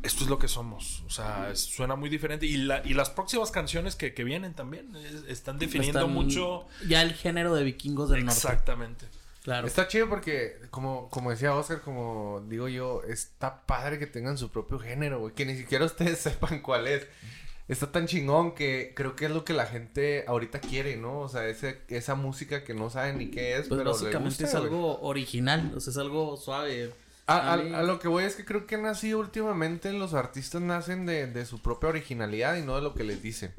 esto es lo que somos. O sea, es- suena muy diferente. Y, la, y las próximas canciones que, que vienen también es- están definiendo Están mucho. Ya el género de vikingos del norte. Exactamente. Claro. Está chido porque, como, como decía Oscar, como digo yo, está padre que tengan su propio género, güey. Que ni siquiera ustedes [LAUGHS] sepan cuál es. Está tan chingón que creo que es lo que la gente ahorita quiere, ¿no? O sea, ese, esa música que no saben ni qué es, Pues pero básicamente gusta, es güey. algo original, o sea, es algo suave. A, a lo que voy es que creo que han nacido últimamente los artistas nacen de, de su propia originalidad y no de lo que les dicen.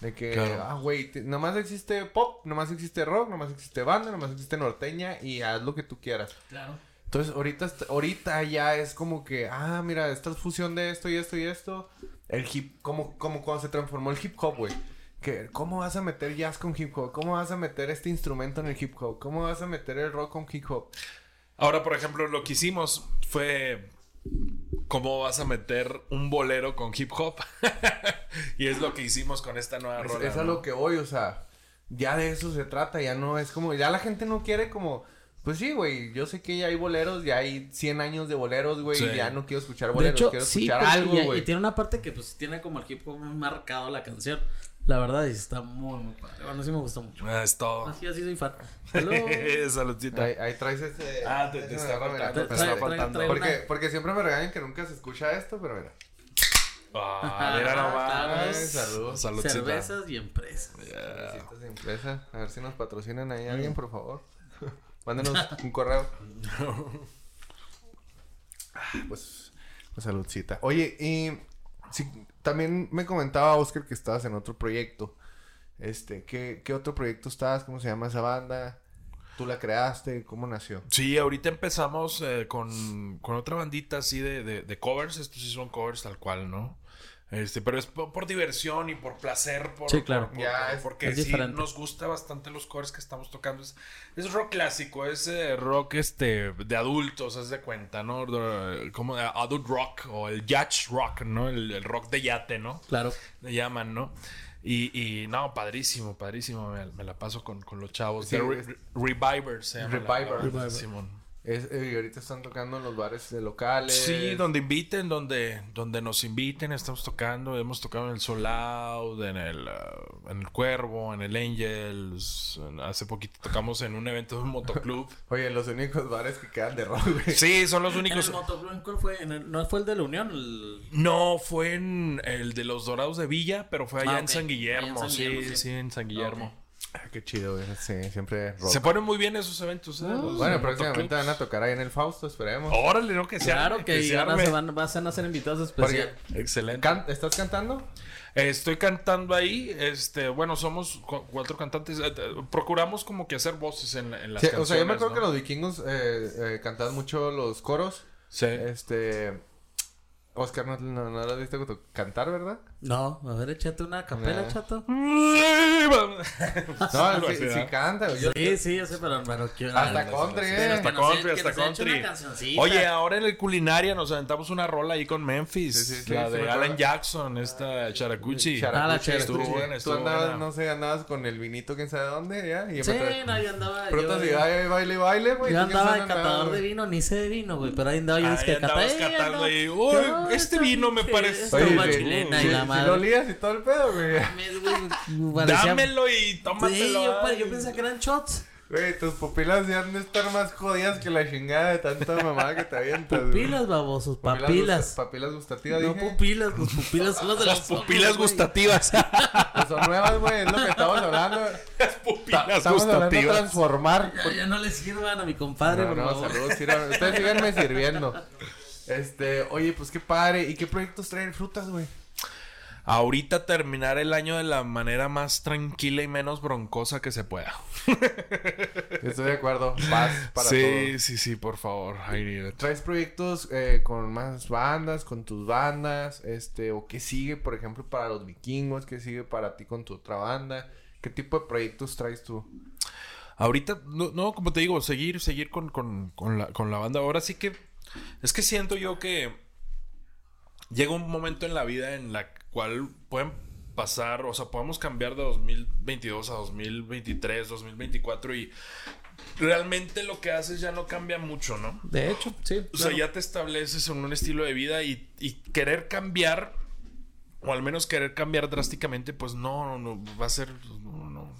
De que, Claro. ah, güey, nomás existe pop, nomás existe rock, nomás existe banda, nomás existe norteña y haz lo que tú quieras. Claro. Entonces, ahorita, ahorita ya es como que, ah, mira, esta fusión de esto y esto y esto. El hip, como, como cuando se transformó el hip hop, güey. Que, ¿cómo vas a meter jazz con hip hop? ¿Cómo vas a meter este instrumento en el hip hop? ¿Cómo vas a meter el rock con hip hop? Ahora, por ejemplo, lo que hicimos fue cómo vas a meter un bolero con hip hop. [LAUGHS] y es lo que hicimos con esta nueva Es, rola. es a ¿no? lo que voy, o sea, ya de eso se trata, ya no es como, ya la gente no quiere como, pues sí, güey, yo sé que ya hay boleros, ya hay 100 años de boleros, güey, Sí. y ya no quiero escuchar De boleros, hecho, quiero sí, escuchar algo, y- y, güey. tiene una parte que pues tiene como el hip hop muy marcado la canción. La verdad, y está muy, muy padre. Bueno, sí me gustó mucho. Ah, Es todo. Así, así soy fan. [LAUGHS] Saludcita. Ahí, ahí traes ese... Ah, te- te me está faltando, te está faltando. Porque, una- porque siempre me regañan que nunca se escucha esto, pero mira. Ah, mira nomás. Claro. Ay, salud. Saludcita. Cervezas y empresas. Cervecitas de empresa. A ver si nos patrocinan ahí alguien, por favor. Mándenos un correo. [LAUGHS] Ah, pues, pues saludcita. Oye, y también me comentaba Oscar que estabas en otro proyecto. Este, ¿qué, ¿qué otro proyecto estabas? ¿Cómo se llama esa banda? ¿Tú la creaste? ¿Cómo nació? Sí, ahorita empezamos eh, con, con otra bandita así de, de, de covers. Estos sí son covers tal cual, ¿no? Este, pero es por, por diversión y por placer. Por, Sí, claro. por- por- Ya, es- porque es sí diferente. nos gusta bastante los covers que estamos tocando. Es, es rock clásico, es eh, rock este de adultos, haz de cuenta, ¿no? Como adult rock o el yacht rock, ¿no? El, el rock de yate, ¿no? Claro. Le llaman, ¿no? Y, y no, padrísimo, padrísimo. Me, me la paso con, con los chavos. Sí, The Re- Revivers se llama. la- Revivers. la- Simón. Es, eh, y ahorita están tocando en los bares de locales. Sí, donde inviten, donde, donde nos inviten, estamos tocando. Hemos tocado en el Soul Out, en el, uh, en el Cuervo, en el Angels. en- hace poquito tocamos en un evento de un motoclub. [LAUGHS] Oye, los únicos bares que quedan de rock, güey. Sí, son los En el únicos. Motoclub, ¿en cuál fue? En el- ¿No fue el de la Unión? El- No, fue en el de los Dorados de Villa, pero fue allá Ah, en ok. San Guillermo. En San sí, Guillermo, sí, sí. en San Guillermo. Ok. Ah, qué chido, güey. Sí, siempre rock. Se ponen muy bien esos eventos. ¿eh? Los Bueno, próximamente van a tocar ahí en el Fausto, esperemos. Órale, no que sea. Claro que, se van a, arme. se van, van a ser invitados Porque- especiales. Excelente. Can- ¿Estás cantando? Estoy cantando ahí, este, bueno, somos cu- cuatro cantantes, eh, eh, procuramos como que hacer voces en, en las Sí, canciones, o sea, yo me acuerdo ¿no? que los vikingos eh, eh, cantaban mucho los coros. Sí. Este. Oscar, no, no, no lo has visto cantar, ¿verdad? No, a ver, échate una capela, Nah. chato. No, sí ¿verdad? canta. güey. Yo- Sí, sí, yo sé, pero, pero quiero... Hasta country, eh. Hasta country, hasta country. Oye, ahora en el culinaria nos aventamos una rola ahí con Memphis, Sí, sí, sí, la sí, de Alan. Jackson, esta Characuchi. Characuchi, Ah, la Characuchi. Estuvo buena, Tú estuvo andabas, buena. no sé, andabas con el vinito, quién sabe dónde, ya. Y Sí, no, yo andaba... Pronto si baile, baile, güey. Yo ¿tú andaba de catador andabas, de güey? vino, ni sé de vino, güey. Pero ahí andaba yo es que andabas catando. catando y, "Uy, este vino me parece- chilena y la sí madre. lo olías y todo el pedo, güey. Güey, [LAUGHS] Dámelo y Sí, tómatelo. yo, ay. yo pensé que eran shots. Güey, tus pupilas ya han de estar más jodidas que la chingada de tanta mamada que te avientas. güey. Pupilas, babosos, Papilas papilas. gusta- Papilas gustativas, No dije. pupilas, los pupilas son las de Las ojos, pupilas güey. gustativas. [LAUGHS] Pues son nuevas, güey, es lo que estamos hablando. Las pupilas Estamos hablando de gustativas. transformar. Ya, ya no le sirvan a mi compadre, No, por no, favor. saludos, sirvan- Ustedes síganme sirviendo. Este, oye, pues qué padre. ¿Y qué proyectos traen frutas, güey? Ahorita terminar el año de la manera más tranquila y menos broncosa que se pueda. [LAUGHS] Estoy de acuerdo. Paz para sí, todos. sí, sí, por favor. ¿Traes proyectos eh, con más bandas, con tus bandas? Este, o qué sigue, por ejemplo, para los vikingos? ¿Qué sigue para ti con tu otra banda? ¿Qué tipo de proyectos traes tú? Ahorita, no, no, como te digo, seguir, seguir con, con, con la, con la banda. Ahora sí que es que siento yo que llega un momento en la vida en la cual pueden pasar, o sea, podemos cambiar de 2022 a 2023, 2024 y realmente lo que haces ya no cambia mucho, ¿no? De hecho, sí. O sea, ya te estableces en un estilo de vida y, y querer cambiar, o al menos querer cambiar drásticamente, pues no, no, no, va a ser, no, no,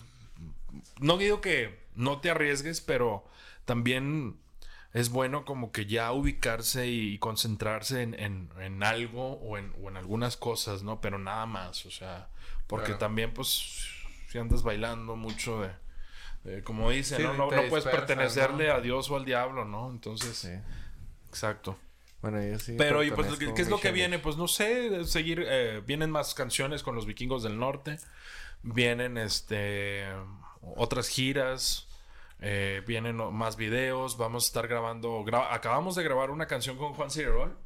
no digo que no te arriesgues, pero también es bueno como que ya ubicarse y concentrarse en, en- en algo o en, o en algunas cosas, ¿no? Pero nada más, o sea, porque Claro. también pues si andas bailando mucho de... de- como dicen, Sí, ¿no? No, puedes dispersas, pertenecerle ¿no? a Dios o al diablo, ¿no? Entonces, Sí. exacto. Bueno, yo sí. Pero, y pues, pertenezco ¿qué es lo que viene? Pues no sé, seguir, eh, vienen más canciones con los vikingos del norte, vienen este otras giras, eh, vienen más videos, vamos a estar grabando, gra- acabamos de grabar una canción con Juan Cirerol,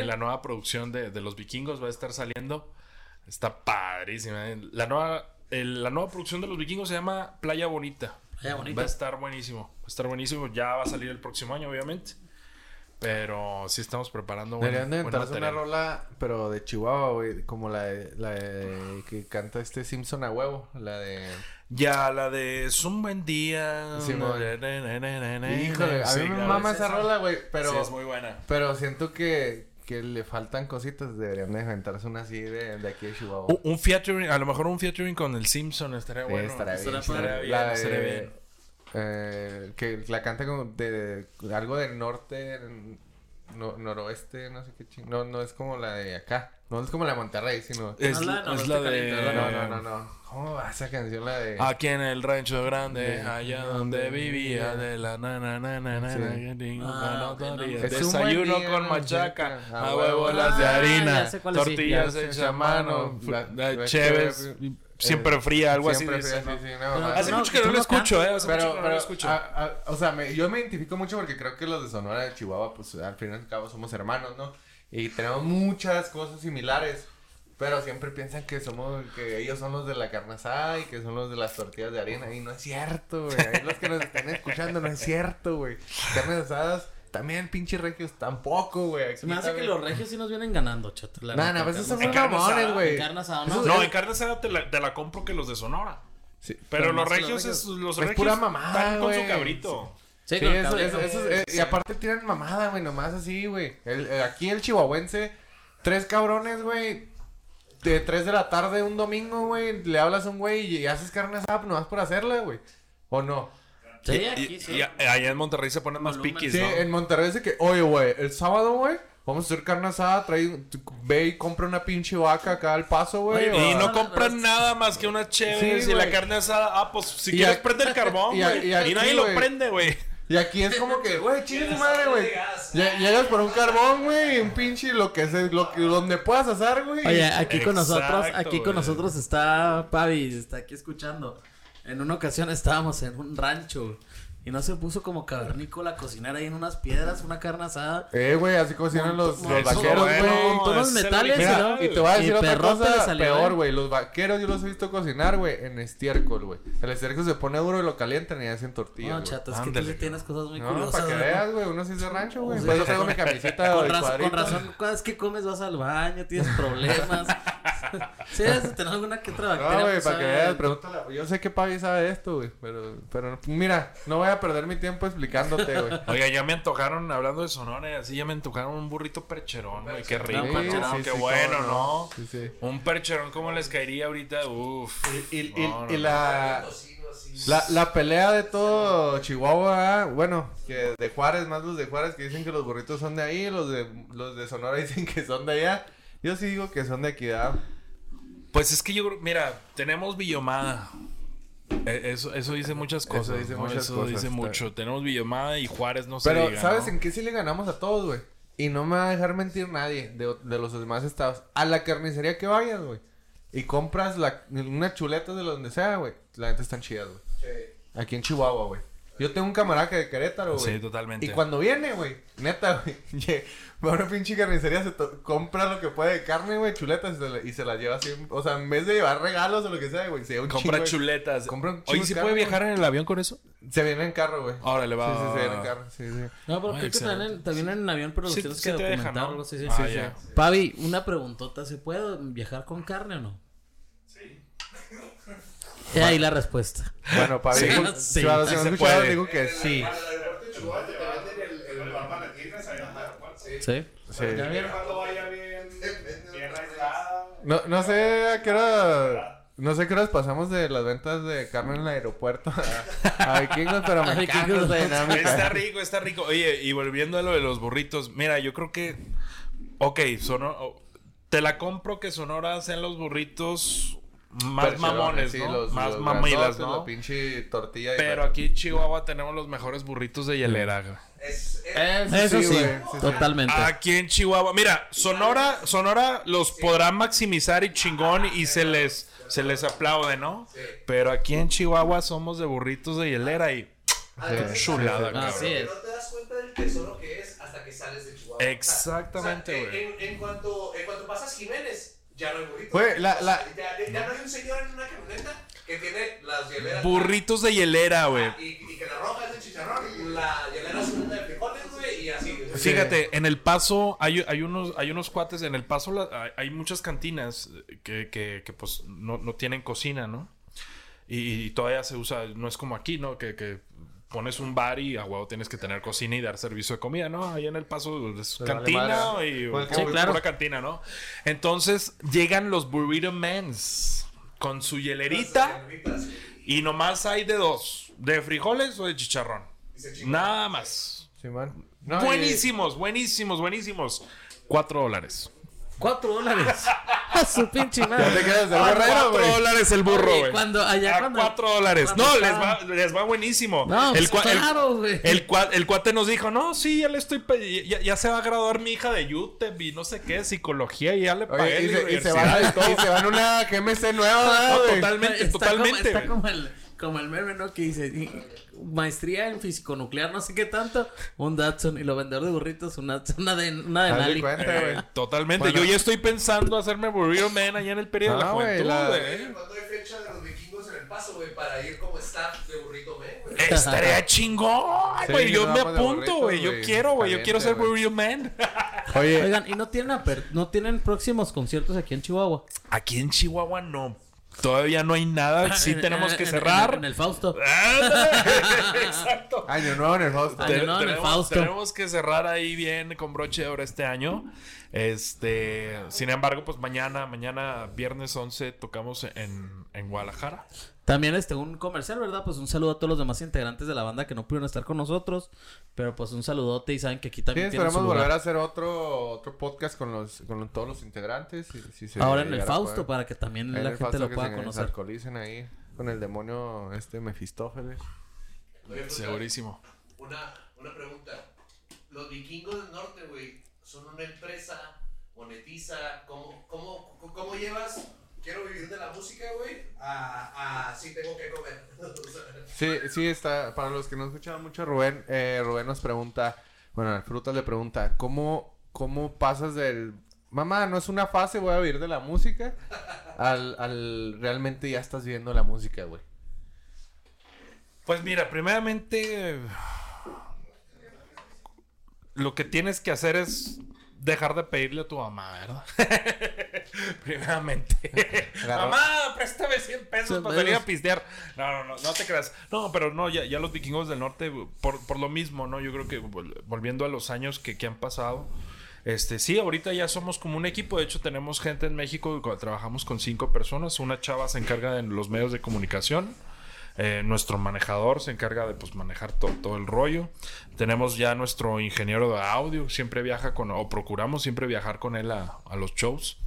en, la nueva producción de, de los vikingos va a estar saliendo, está padrísima, la nueva, el- la nueva producción de los vikingos se llama Playa Bonita. Playa Bonita. Va a estar buenísimo, va a estar buenísimo, ya va a salir el próximo año obviamente. Pero sí estamos preparando buen- Deberían de inventarse una rola, pero de Chihuahua, güey. Como la de, la de que canta este Simpson a huevo. La de. Ya, la de Es un buen día. Híjole, Híjole, a mí me mama esa rola, güey. Pero, Sí, es muy buena. pero siento que, que le faltan cositas. Deberían de inventarse una así de, de aquí de Chihuahua. Un, un featuring, a lo mejor un featuring con el Simpson estaría bueno. bien. Bien, La estaría bien. eh, que la canta como de, de- algo del norte, no- noroeste, no sé qué ching. No, no es como la de acá. No es como la de Monterrey, sino. Es, No, la- es no la de. No, no, no, no. ¿Cómo va esa canción? La de. Aquí en el rancho grande, De- allá donde vivía, Sí. de la na na na na na Sí. na, Ah, ok, no. panadería. Es un buen Desayuno día, con machaca, a huevo huevo las de de harina, Ah, tortillas hechas a mano, La- la la cheves, cheve, siempre eh, fría, algo así Siempre dice, fría, ¿no? sí, sí, no, Pero- Hace no, mucho que no lo escucho, eh. Hace mucho Pero, no pero, lo escucho. a- a- o sea, me- yo me identifico mucho porque creo que los de Sonora de Chihuahua, pues al fin y al cabo somos hermanos, ¿no? Y tenemos muchas cosas similares. Pero siempre piensan que somos, que ellos son los de la carne asada y que son los de las tortillas de harina. Y no es cierto, güey. Ahí los que nos están escuchando, no es cierto, güey. Carnes asadas, también pinches regios, tampoco, güey. Se me hace que los regios sí nos vienen ganando, chato. la No, neta, no, a veces en son mamones, güey. En asada, no. No, en carne asada te la, te la compro que los de Sonora. Sí, Pero, los regios, es, regios. los Es regios pura mamada, están con su cabrito. Sí, Sí, el eso, cabrito. eso, eso es- eh, y aparte tiran mamada, güey, nomás así, güey. El- el- aquí el chihuahuense, tres cabrones, güey. De 3 de la tarde un domingo, güey, le hablas a un güey y haces carne asada nomás por hacerla, güey. ¿O no? Sí, Y- aquí y, sí. y allá en Monterrey se ponen más Volumen. piquis, Sí, ¿no? en Monterrey dice que, oye, güey, el sábado, güey, vamos a hacer carne asada, trae, ve y compra una pinche vaca acá al paso, güey. Oye, Y o- no compran nada más que unas chéves Sí, y la güey. carne asada. Ah, pues si Y quieres a- prende el carbón, y a- güey. y Y, aquí, nadie lo prende, güey. Y aquí es como que, güey, chingue su madre, güey. Lle- Llegas por un carbón, güey, y un pinche lo que se, lo que, donde puedas asar, güey. Oye, aquí con nosotros, Exacto, aquí con güey. nosotros está Pavi, está aquí escuchando. En una ocasión estábamos en un rancho y no se puso como cavernícola a cocinar ahí en unas piedras una carne asada. Eh, güey, así cocinan los, los vaqueros, bueno, güey. Con es el metales Mira, y te voy a decir otra cosa salió, peor, ¿eh? güey. Los vaqueros yo los he visto cocinar, güey, en estiércol, güey. El estiércol se pone duro y lo calientan y hacen tortillas, No, chato, es que tú Ándale. tienes cosas muy No, curiosas. para que veas, güey. Uno sí es de rancho, güey. Por eso traigo mi camiseta Con de razón, con razón, cada vez que comes vas al baño, tienes problemas. [LAUGHS] [LAUGHS] sí, tener alguna que otra bacteria. No, güey, para que veas, pregúntale. Yo sé que Pavi sabe esto, güey. Pero, pero, mira, no voy a perder mi tiempo explicándote, güey. [LAUGHS] Oiga, ya me antojaron, hablando de Sonora, así ya me antojaron un burrito percherón, güey. Qué rico, Sí, ¿no? sí, Qué sí, bueno, ¿no? Sí, sí. Un percherón, ¿cómo les caería ahorita? Uf. Y, y- No, no, y no. la, la, la pelea de todo Chihuahua, ah, bueno, que de Juárez, más los de Juárez que dicen que los burritos son de ahí, los de, los de Sonora [LAUGHS] dicen que son de allá. Yo sí digo que son de equidad. Pues es que yo creo, mira, tenemos Villomada. Eh, Eso, eso dice muchas Eso cosas. dice ¿no? muchas Eso cosas, dice está- mucho. Tenemos Villomada y Juárez no se Pero, diga, ¿sabes ¿no? en qué sí le ganamos a todos, güey? Y no me va a dejar mentir nadie de, de los demás estados. A la carnicería que vayas, güey. Y compras la, una chuleta de donde sea, güey. La neta están chidas, güey. Sí. Aquí en Chihuahua, güey. Yo tengo un camarada que de Querétaro, güey. Sí, totalmente. Y cuando viene, güey, neta, güey, [LAUGHS] va a una pinche carnicería, se compra lo que puede de carne, güey, chuletas y se, la, y se la lleva así. O sea, en vez de llevar regalos o lo que sea, güey, se lleva un Compra chingo chuletas. Compra un Oye, chingo ¿sí de puede viajar en el avión con eso? Se viene en carro, güey. Órale, Sí, va. sí, se viene en carro, sí, sí. No, pero Ay, creo que también, también en avión, pero Sí, tienes sí que te dejan, documentar ¿no? algo así. sí. Ah, Sí, sí. Pavi, una preguntota, ¿se puede viajar con carne o no? Y ahí la respuesta. Bueno, para Sí, sí, si escuchar, puede. digo que sí. Sí. ¿Sí? No, no sé a qué hora No sé qué horas pasamos de las ventas de carne en el aeropuerto a, a vikingos, pero A me encanta. Está rico, está rico. Oye, y volviendo a lo de los burritos, mira, yo creo que. Ok, Sonora. Te la compro que Sonora sean los burritos más mamones, sí, ¿no? los- más los mamilas, ¿no? La pinche tortilla. Pero aquí en Chihuahua tenemos los mejores burritos de hielera. güey. Es, es- Eso sí, güey, sí, sí. totalmente. Aquí en Chihuahua, mira, Sonora, Sonora los podrán maximizar y chingón y se les se les aplaude, ¿no? Pero aquí en Chihuahua somos de burritos de hielera y Sí, chulada, cabrón. Así es. No te das cuenta del tesoro que es hasta que sales de Chihuahua. Exactamente, O sea, güey. en, en cuanto, en cuanto pasas Jiménez, ya no hay burritos. Güey, la- la- sea, ya, ya no hay un señor en una camioneta que tiene las hieleras. burritos de hielera, güey. Y, y que la roja es de chicharrón, la hielera es una de frijoles, güey, y así. güey. Fíjate, en El Paso hay, hay unos hay unos cuates, en El Paso la- hay, hay muchas cantinas que, que, que, pues no, no tienen cocina, ¿no? Y, y todavía se usa, no es como aquí, ¿no? Que, que pones un bar y a huevo tienes que tener cocina y dar servicio de comida, ¿no? Ahí en El Paso es cantina y Pues, pura- sí, claro. pura cantina, ¿no? Entonces llegan los Burrito Mens con su hielerita y nomás hay de dos, de frijoles o de chicharrón. Nada más. Simón. No, y- buenísimos, buenísimos, buenísimos. Cuatro dólares. Cuatro dólares. [LAUGHS] A su pinche Ya te madre. quedas de A borrero, cuatro güey. dólares el burro, güey. cuando allá A cuando- cuatro dólares. cuando No, les estaba- va, les va buenísimo. No, el, pues cua- el- claro, güey. el, cua- el cuate nos dijo, no, sí, ya le estoy... Ya, ya se va a graduar mi hija de UTEP y no sé qué, psicología, y ya le pagué Oye, y, se, y se van, y todo. y se van a una GMC nueva, No, totalmente, Está totalmente. Como, está como el, como el meme, ¿no? Que dice maestría en físico nuclear, no sé qué tanto. Un Datsun y lo vendedor de burritos, una, una de, una de Nali. cuenta, güey. Eh, totalmente. Bueno. Yo ya estoy pensando hacerme Burrito Man allá en el periodo de la Ah, güey, juventud, la- güey. Cuando hay fecha de los vikingos en el paso, güey, para ir como staff de burrito men, güey. Estaría chingón, Sí, güey. yo me de apunto, güey. Yo quiero, güey. Yo quiero ser Burrito Man. Oye, Oigan, ¿y no tienen, no tienen próximos conciertos aquí en Chihuahua? Aquí en Chihuahua no. Todavía no hay nada. [LAUGHS] Sí En- tenemos en- que en- cerrar. En, el Fausto. [LAUGHS] Exacto. año nuevo en el Fausto. Año nuevo en el tenemos, Fausto. tenemos que cerrar ahí bien con broche de oro este año. Este, sin embargo, pues mañana, mañana viernes 11 tocamos en, en Guadalajara. También este, un comercial, ¿verdad? Pues un saludo a todos los demás integrantes de la banda que no pudieron estar con nosotros. Pero pues un saludote y saben que aquí Sí, también tienen esperamos su lugar. volver a hacer otro, otro podcast con los con todos los integrantes. si- si se Ahora en el Fausto, poder. para que también la gente Fausto lo que pueda se conocer. alcoholicen ahí con el demonio este Mefistófeles. Segurísimo. Una, una pregunta. Los vikingos del norte, güey, son una empresa, monetiza, ¿cómo, cómo, cómo llevas? Quiero vivir de la música, güey, a, a sí tengo que comer. [LAUGHS] Sí, sí, está. Para los que no escuchaban mucho, Rubén, eh, Rubén nos pregunta, bueno, Frutas le pregunta, ¿cómo, ¿cómo pasas del... Mamá, no es una fase, voy a vivir de la música, al, al realmente ya estás viviendo la música, güey. Pues mira, primeramente lo que tienes que hacer es dejar de pedirle a tu mamá, ¿verdad? [LAUGHS] [LAUGHS] primeramente. [LAUGHS] Mamá, préstame 100 pesos para salir a pistear. No, no, no, no te creas. No, pero no, ya, ya los vikingos del norte, por, por lo mismo, ¿no? Yo creo que vol- volviendo a los años que, que han pasado. Este, sí, ahorita ya somos como un equipo. De hecho, tenemos gente en México. co- Trabajamos con cinco personas. Una chava se encarga de los medios de comunicación. Eh, nuestro manejador se encarga de pues, manejar to- todo el rollo. Tenemos ya nuestro ingeniero de audio. Siempre viaja con, o procuramos siempre viajar con él a, a los shows.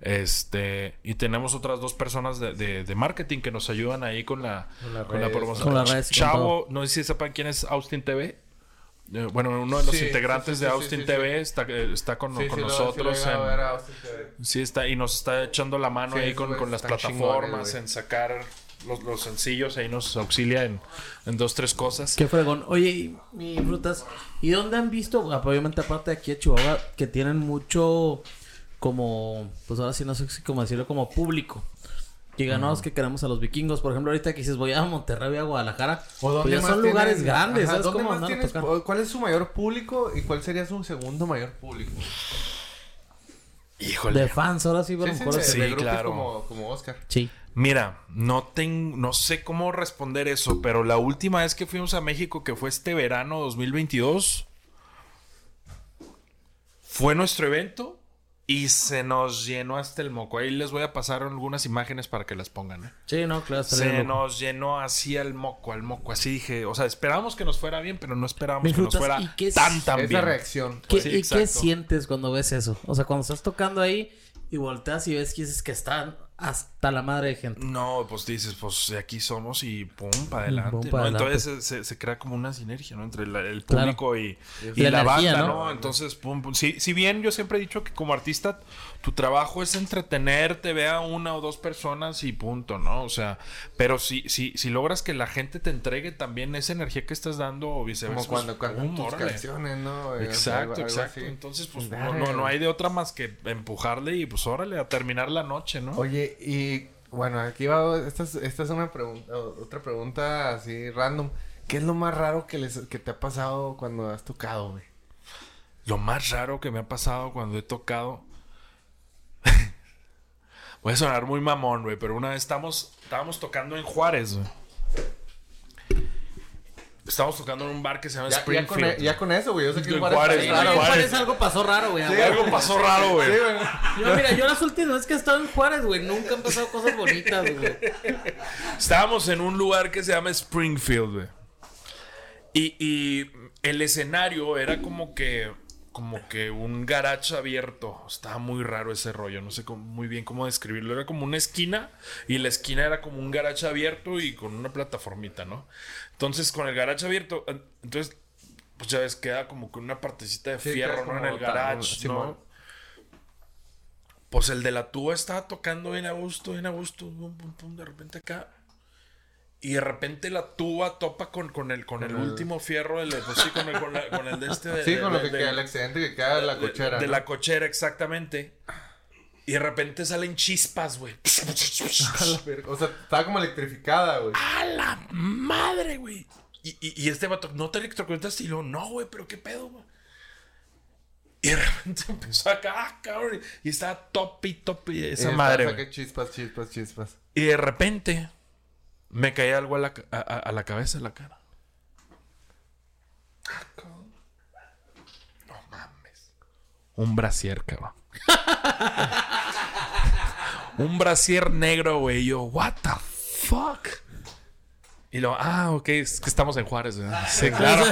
Este, y tenemos otras dos personas de, de- de marketing que nos ayudan ahí con la, Con la promoción. con las redes y con Chavo, no sé si sepan quién es Austin TV. Eh, bueno, uno de los Sí, integrantes sí, sí, de Austin sí, TV está, eh, está con, Sí, con sí, lo- sí nosotros. lo he ido a en- ver a Austin TV. Sí, está, y nos está echando la mano Sí, ahí con, con las plataformas, en sacar los, los sencillos, ahí nos auxilia en, en dos, tres cosas. Qué fregón. Oye, y, mi frutas, ¿y dónde han visto, obviamente aparte de aquí de Chihuahua, que tienen mucho como, pues ahora sí no sé si cómo decirlo, como público? Que ganamos que queremos a los vikingos. Por ejemplo, ahorita que dices voy a Monterrey, voy a Guadalajara. ¿O dónde pues ya son lugares grandes, Ajá, ¿sabes ¿dónde cómo más a tienes- tocar? ¿Cuál es su mayor público y cuál sería su segundo mayor público? Híjole. De fans, ahora sí, bueno, Sí, sí, mejor sí, de grupos claro. Como, como Oscar. sí. Mira, no, ten- no sé cómo responder eso, pero la última vez que fuimos a México, que fue este verano 2022, fue nuestro evento y se nos llenó hasta el moco. Ahí les voy a pasar algunas imágenes para que las pongan. ¿eh? Sí, no, claro. Se nos llenó así al moco, al moco. Así dije, o sea, esperábamos que nos fuera bien, pero no esperábamos que nos fuera ¿y qué tan, tan Esa bien. reacción. ¿Qué, Sí, ¿Y qué sientes cuando ves eso? O sea, cuando estás tocando ahí y volteas y ves que dices que están hasta la madre de gente. No, pues dices, pues de aquí somos y pum, para adelante. Pum, ¿no? pa' adelante. Entonces se, crea como una sinergia, ¿no? Entre la- el Claro. público y, y La la, energía, banda, ¿no? ¿no? Entonces, pum, pum. Si, si bien yo siempre he dicho que como artista tu trabajo es entretenerte, vea una o dos personas y punto, ¿no? O sea, pero si, si, si logras que la gente te entregue también esa energía que estás dando o viceversa. Como cuando pues, cantan tus canciones, ¿no? Exacto, exacto. Entonces, pues no, no, no hay de otra más que empujarle y pues órale, a terminar la noche, ¿no? Oye, y bueno, aquí va, esta es, esta es una pregunta, otra pregunta así random. ¿Qué es lo más raro que, les, que te ha pasado cuando has tocado, güey? Lo más raro que me ha pasado cuando he tocado. Voy a sonar muy mamón, güey, pero una vez estamos, estábamos tocando en Juárez, güey. Estábamos tocando en un bar que se llama Ya, ya, con, Springfield. e- ya con eso, güey. Yo sé que En en Juárez Juárez, güey, güey. Algo pasó raro, güey. Sí, algo pasó raro, güey. Sí, güey. Yo, mira, yo las últimas veces que he estado en Juárez, güey, nunca han pasado cosas bonitas, güey. Estábamos en un lugar que se llama Springfield, güey. Y, y el escenario era como que como que un garage abierto. Estaba muy raro ese rollo, no sé cómo- muy bien cómo describirlo. Era como una esquina y la esquina era como un garage abierto y con una plataformita, ¿no? Entonces, con el garage abierto, en- entonces, pues ya ves, queda como con una partecita de Sí, fierro, ¿no? En el tan- garage, Simón. ¿no? Pues el de la tuba estaba tocando bien a gusto, bien a gusto, pum, pum, pum, de repente acá. Y de repente la tuba topa con, con el, con el último fierro, el, pues sí, con el, con la- con el de este. de- Sí, de- con lo de- que queda, el accidente que queda de la cochera. De, ¿no? la cochera, exactamente. Y de repente salen chispas, güey. [LAUGHS] A. O sea, estaba como electrificada, güey. ¡A la madre, güey! Y, y, y este vato, ¿no te electrocutaste? Y luego, no, güey, pero qué pedo, güey. Y de repente [LAUGHS] empezó acá, ah, cabrón. Y estaba top y top y esa Y madre, chispas, chispas, chispas. Y de repente me caía algo a la, a, a- la cabeza, a la cara. No mames. Un brasier, cabrón. [LAUGHS] Un brasier negro, güey. Yo, what the fuck? Y luego, ah, ok, es que estamos en Juárez, ¿verdad? [LAUGHS] Sí, claro.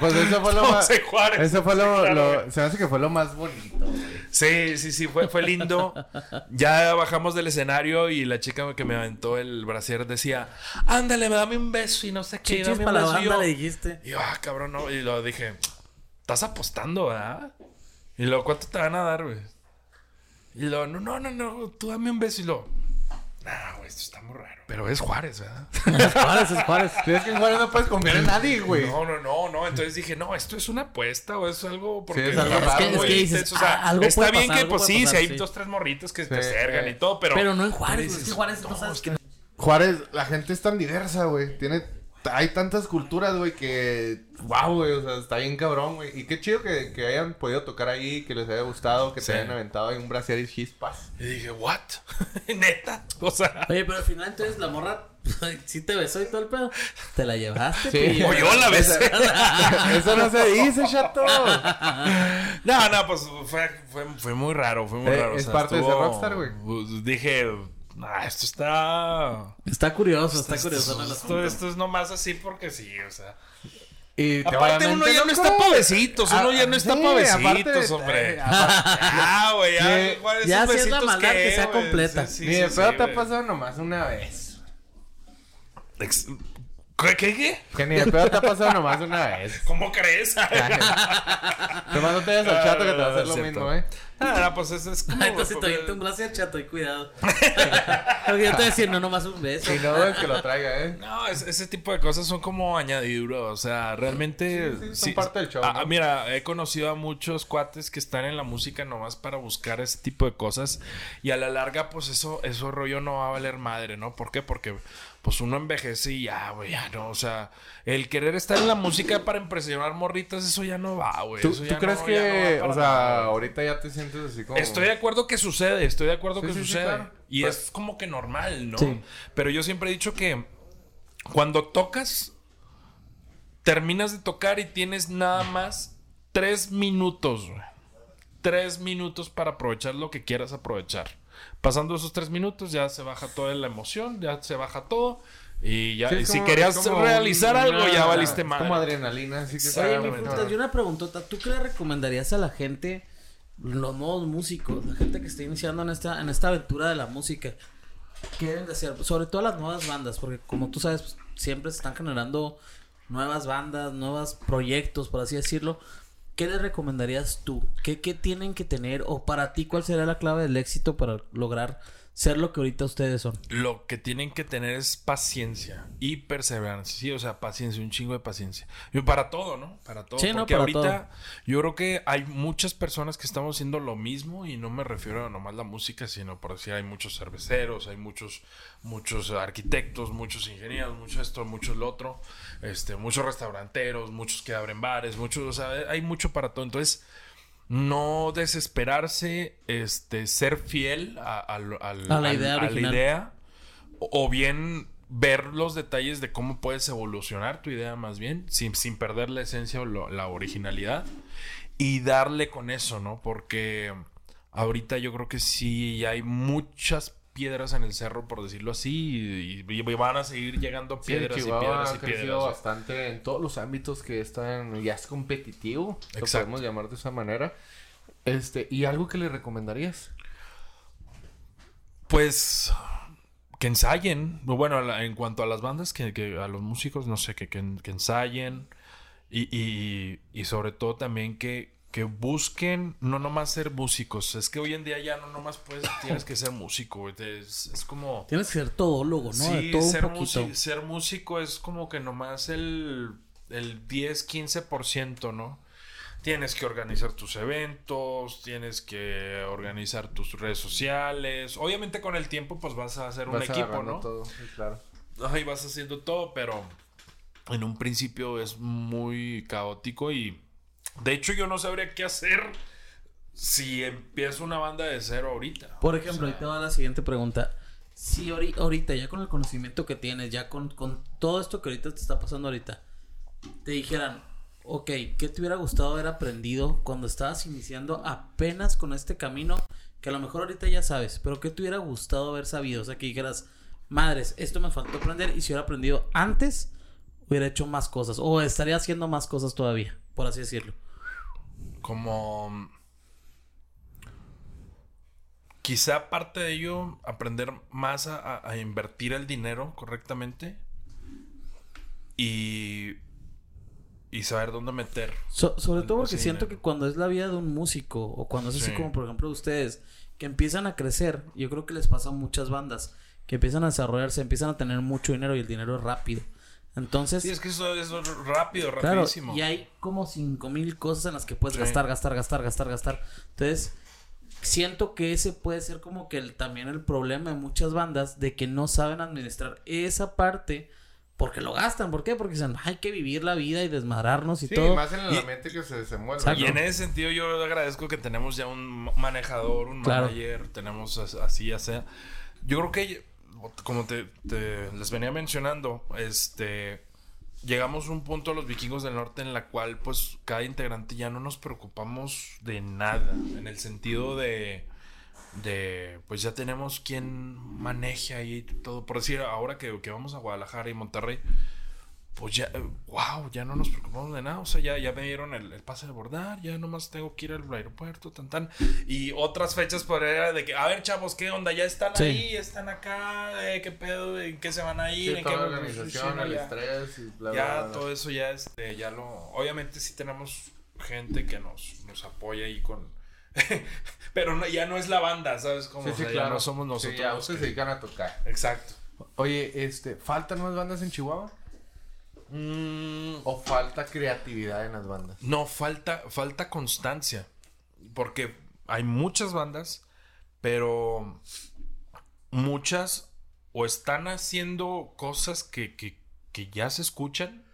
Pues eso fue lo Estamos más. en Juárez. Eso fue lo, Claro, lo- güey. Se me hace que fue lo más bonito. Sí, sí, sí, fue, fue lindo. Ya bajamos del escenario y la chica que me aventó el brasier decía, ándale, dame un beso y no sé qué. Chichis para la beso". Y banda yo- le dijiste. Y yo, ah, cabrón, no. Y lo dije, estás apostando, ¿verdad? Y luego, ¿cuánto te van a dar, güey? Y luego, no, no, no, no, tú dame un beso. Y luego, nah, güey, esto está muy raro. Pero es Juárez, ¿verdad? Es Juárez, es Juárez. Es que en Juárez no puedes confiar en nadie, güey. No, no, no, no. Entonces dije, no, esto es una apuesta o es algo. Porque es algo está raro, Es que- es que dices, o sea, algo está puede bien pasar, que, algo pues sí, pasar, si hay sí. dos, tres morritos que Sí, te acercan sí. y todo, pero. Pero no en Juárez. Es que Juárez no, no sabes que Juárez, la gente es tan diversa, güey. Tiene. Hay tantas culturas, güey, que. Wow, güey. O sea, está bien cabrón, güey. Y qué chido que, que hayan podido tocar ahí, que les haya gustado, que Sí. te hayan aventado ahí un brasier y chispas. Y dije, ¿what? [LAUGHS] ¿Neta? O sea. Oye, pero al final entonces la morra [LAUGHS] sí te besó y todo el pedo. Te la llevaste, Sí. O yo la besé. [LAUGHS] Eso no se dice, chato. No, no, pues fue, fue, fue muy raro, fue muy Eh, raro. o es sea, parte de ser rockstar, güey. pues, Dije, ah, esto está. Está curioso, está curioso. Esto, asunto. esto es nomás así porque sí, o sea. Y te Aparte, uno ya no está pa' besitos, uno Ah, ya no está sí, pa' aparte de- besitos, hombre. eh, Ah, güey, ya. ¿cuáles ya si es la maldad que sea completa. Sí, sí, Ni de sí, pedo te ha pasado nomás una vez. Ex- ¿Qué, qué, qué? Que ni de pedo te ha pasado nomás una vez. ¿Cómo crees? [LAUGHS] Nomás no te vayas al chato que te va a hacer lo Cierto. mismo, eh. Ah, no, pues eso es como. Ah, Entonces te avienta un brazo chato y cuidado. [LAUGHS] Porque yo te decía, no, nomás un beso. Y no es que lo traiga, eh. No, es- ese tipo de cosas son como añadiduras. O sea, realmente. Sí, sí, son parte del show, Ah, ¿no? Mira, he conocido a muchos cuates que están en la música nomás para buscar ese tipo de cosas. Y a la larga, pues eso, eso rollo no va a valer madre, ¿no? ¿Por qué? Porque pues uno envejece y ya, güey, ya no. O sea, el querer estar en la música para impresionar morritas, eso ya no va, güey. ¿Tú, Eso tú ya crees no- que, ya no va para o sea, nada. ahorita ya te sientes así como... Estoy de acuerdo que sucede, estoy de acuerdo Sí, que sí, sí, sucede. claro. Y Pues- es como que normal, ¿no? Sí. Pero yo siempre he dicho que cuando tocas, terminas de tocar y tienes nada más tres minutos, güey. tres minutos para aprovechar lo que quieras aprovechar. Pasando esos tres minutos ya se baja toda la emoción, ya se baja todo. Y ya, Sí, y es si como- querías realizar una- algo, ya valiste mal. Como adrenalina, así que Oye, mi bueno. frutas, y una preguntota. ¿Tú qué le recomendarías a la gente, los nuevos músicos, la gente que está iniciando en esta, en esta aventura de la música? ¿Qué deben de hacer? Sobre todo las nuevas bandas, porque como tú sabes, pues, siempre se están generando nuevas bandas, nuevos proyectos, por así decirlo. ¿Qué les recomendarías tú? ¿Qué, ¿Qué tienen que tener? O para ti, ¿cuál sería la clave del éxito para lograr ser lo que ahorita ustedes son? Lo que tienen que tener es paciencia y perseverancia. Sí, o sea, paciencia, un chingo de paciencia. Y para todo, ¿no? Para todo. Sí, no, Porque para ahorita yo creo que hay muchas personas que estamos haciendo lo mismo y no me refiero a nomás la música, sino por decir hay muchos cerveceros, hay muchos muchos arquitectos, muchos ingenieros, mucho esto, mucho lo otro, este, muchos restauranteros, muchos que abren bares, muchos, o sea, hay mucho para todo. Entonces, no desesperarse, este, ser fiel a, la idea la o, o bien ver los detalles de cómo puedes evolucionar tu idea más bien, sin, sin perder la esencia o lo- la originalidad, y darle con eso, ¿no? Porque ahorita yo creo que sí hay muchas piedras en el cerro, por decirlo así, y, y van a seguir llegando Sí, piedras y piedras ha y crecido piedras. bastante en todos los ámbitos que están, ya es competitivo, lo Exacto. podemos llamar de esa manera. Este, ¿y algo que le recomendarías? Pues que ensayen. Bueno, en cuanto a las bandas, que, que a los músicos, no sé, que, que, que ensayen. Y, y, y sobre todo también que, que busquen no nomás ser músicos. Es que hoy en día ya no nomás puedes, tienes que ser músico. Es, es como... Tienes que ser todólogo, ¿no? de Sí, todo ser, un poquito. músico, ser músico es como que nomás el, el 10-15%, ¿no? Tienes que organizar tus eventos, tienes que organizar tus redes sociales. Obviamente con el tiempo pues vas a hacer un equipo, ¿no? todo, claro. Ahí vas haciendo todo, pero en un principio es muy caótico y de hecho yo no sabría qué hacer si empiezo una banda de cero ahorita. Por ejemplo, ahí te va la siguiente pregunta. Si ahori- ahorita, ya con el conocimiento que tienes, ya con, con todo esto que ahorita te está pasando ahorita, te dijeran, ok, ¿qué te hubiera gustado haber aprendido cuando estabas iniciando apenas con este camino? Que a lo mejor ahorita ya sabes, pero ¿qué te hubiera gustado haber sabido? O sea, que dijeras, madres, esto me faltó aprender y si hubiera aprendido antes, hubiera hecho más cosas o estaría haciendo más cosas todavía, por así decirlo. como quizá parte de ello aprender más a, invertir el dinero correctamente y y saber dónde meter So- sobre todo porque siento dinero. que cuando es la vida de un músico o cuando es así Sí. como por ejemplo ustedes que empiezan a crecer, yo creo que les pasa a muchas bandas que empiezan a desarrollarse, empiezan a tener mucho dinero y el dinero es rápido. Entonces, sí es que eso es rápido claro, rapidísimo y hay como cinco mil cosas en las que puedes Sí. gastar, gastar, gastar, gastar, gastar. Entonces, siento que ese puede ser como que el- también el problema de muchas bandas de que no saben administrar esa parte porque lo gastan. ¿Por qué? Porque dicen, hay que vivir la vida y desmadrarnos y Sí, todo. más en el Y- ambiente que se desenvuelve. Exacto. Y en ese sentido yo agradezco que tenemos ya un manejador, un Claro. manager, tenemos as- así ya sea. Yo creo que como te, les venía mencionando, este llegamos a un punto los vikingos del norte en la cual pues cada integrante ya no nos preocupamos de nada, en el sentido de de pues ya tenemos quien maneje ahí todo, por decir ahora que, que vamos a Guadalajara y Monterrey, pues ya, wow, ya no nos preocupamos de nada. O sea, ya, ya me dieron el, el pase de bordar, ya nomás tengo que ir al aeropuerto, tan tan. Y otras fechas por era de que, a ver, chavos, ¿qué onda? ¿Ya están Sí. ahí? ¿Están acá? Eh, ¿Qué pedo? ¿En qué se van a ir? Sí, ¿En toda qué la organización, el ya, estrés y bla, bla, ya bla. todo eso ya, este, ya lo... Obviamente sí tenemos gente que nos, nos apoya ahí con... [LAUGHS] Pero no- ya no es la banda, ¿sabes? Como, Sí, o sí, sea, claro. ya no somos nosotros. Sí, ya ustedes que- se dedican a tocar. Exacto. Oye, este, ¿faltan más bandas en Chihuahua? Mm, ¿O falta creatividad en las bandas? No, falta, falta constancia. Porque hay muchas bandas, pero muchas o están haciendo cosas que, que- que ya se escuchan.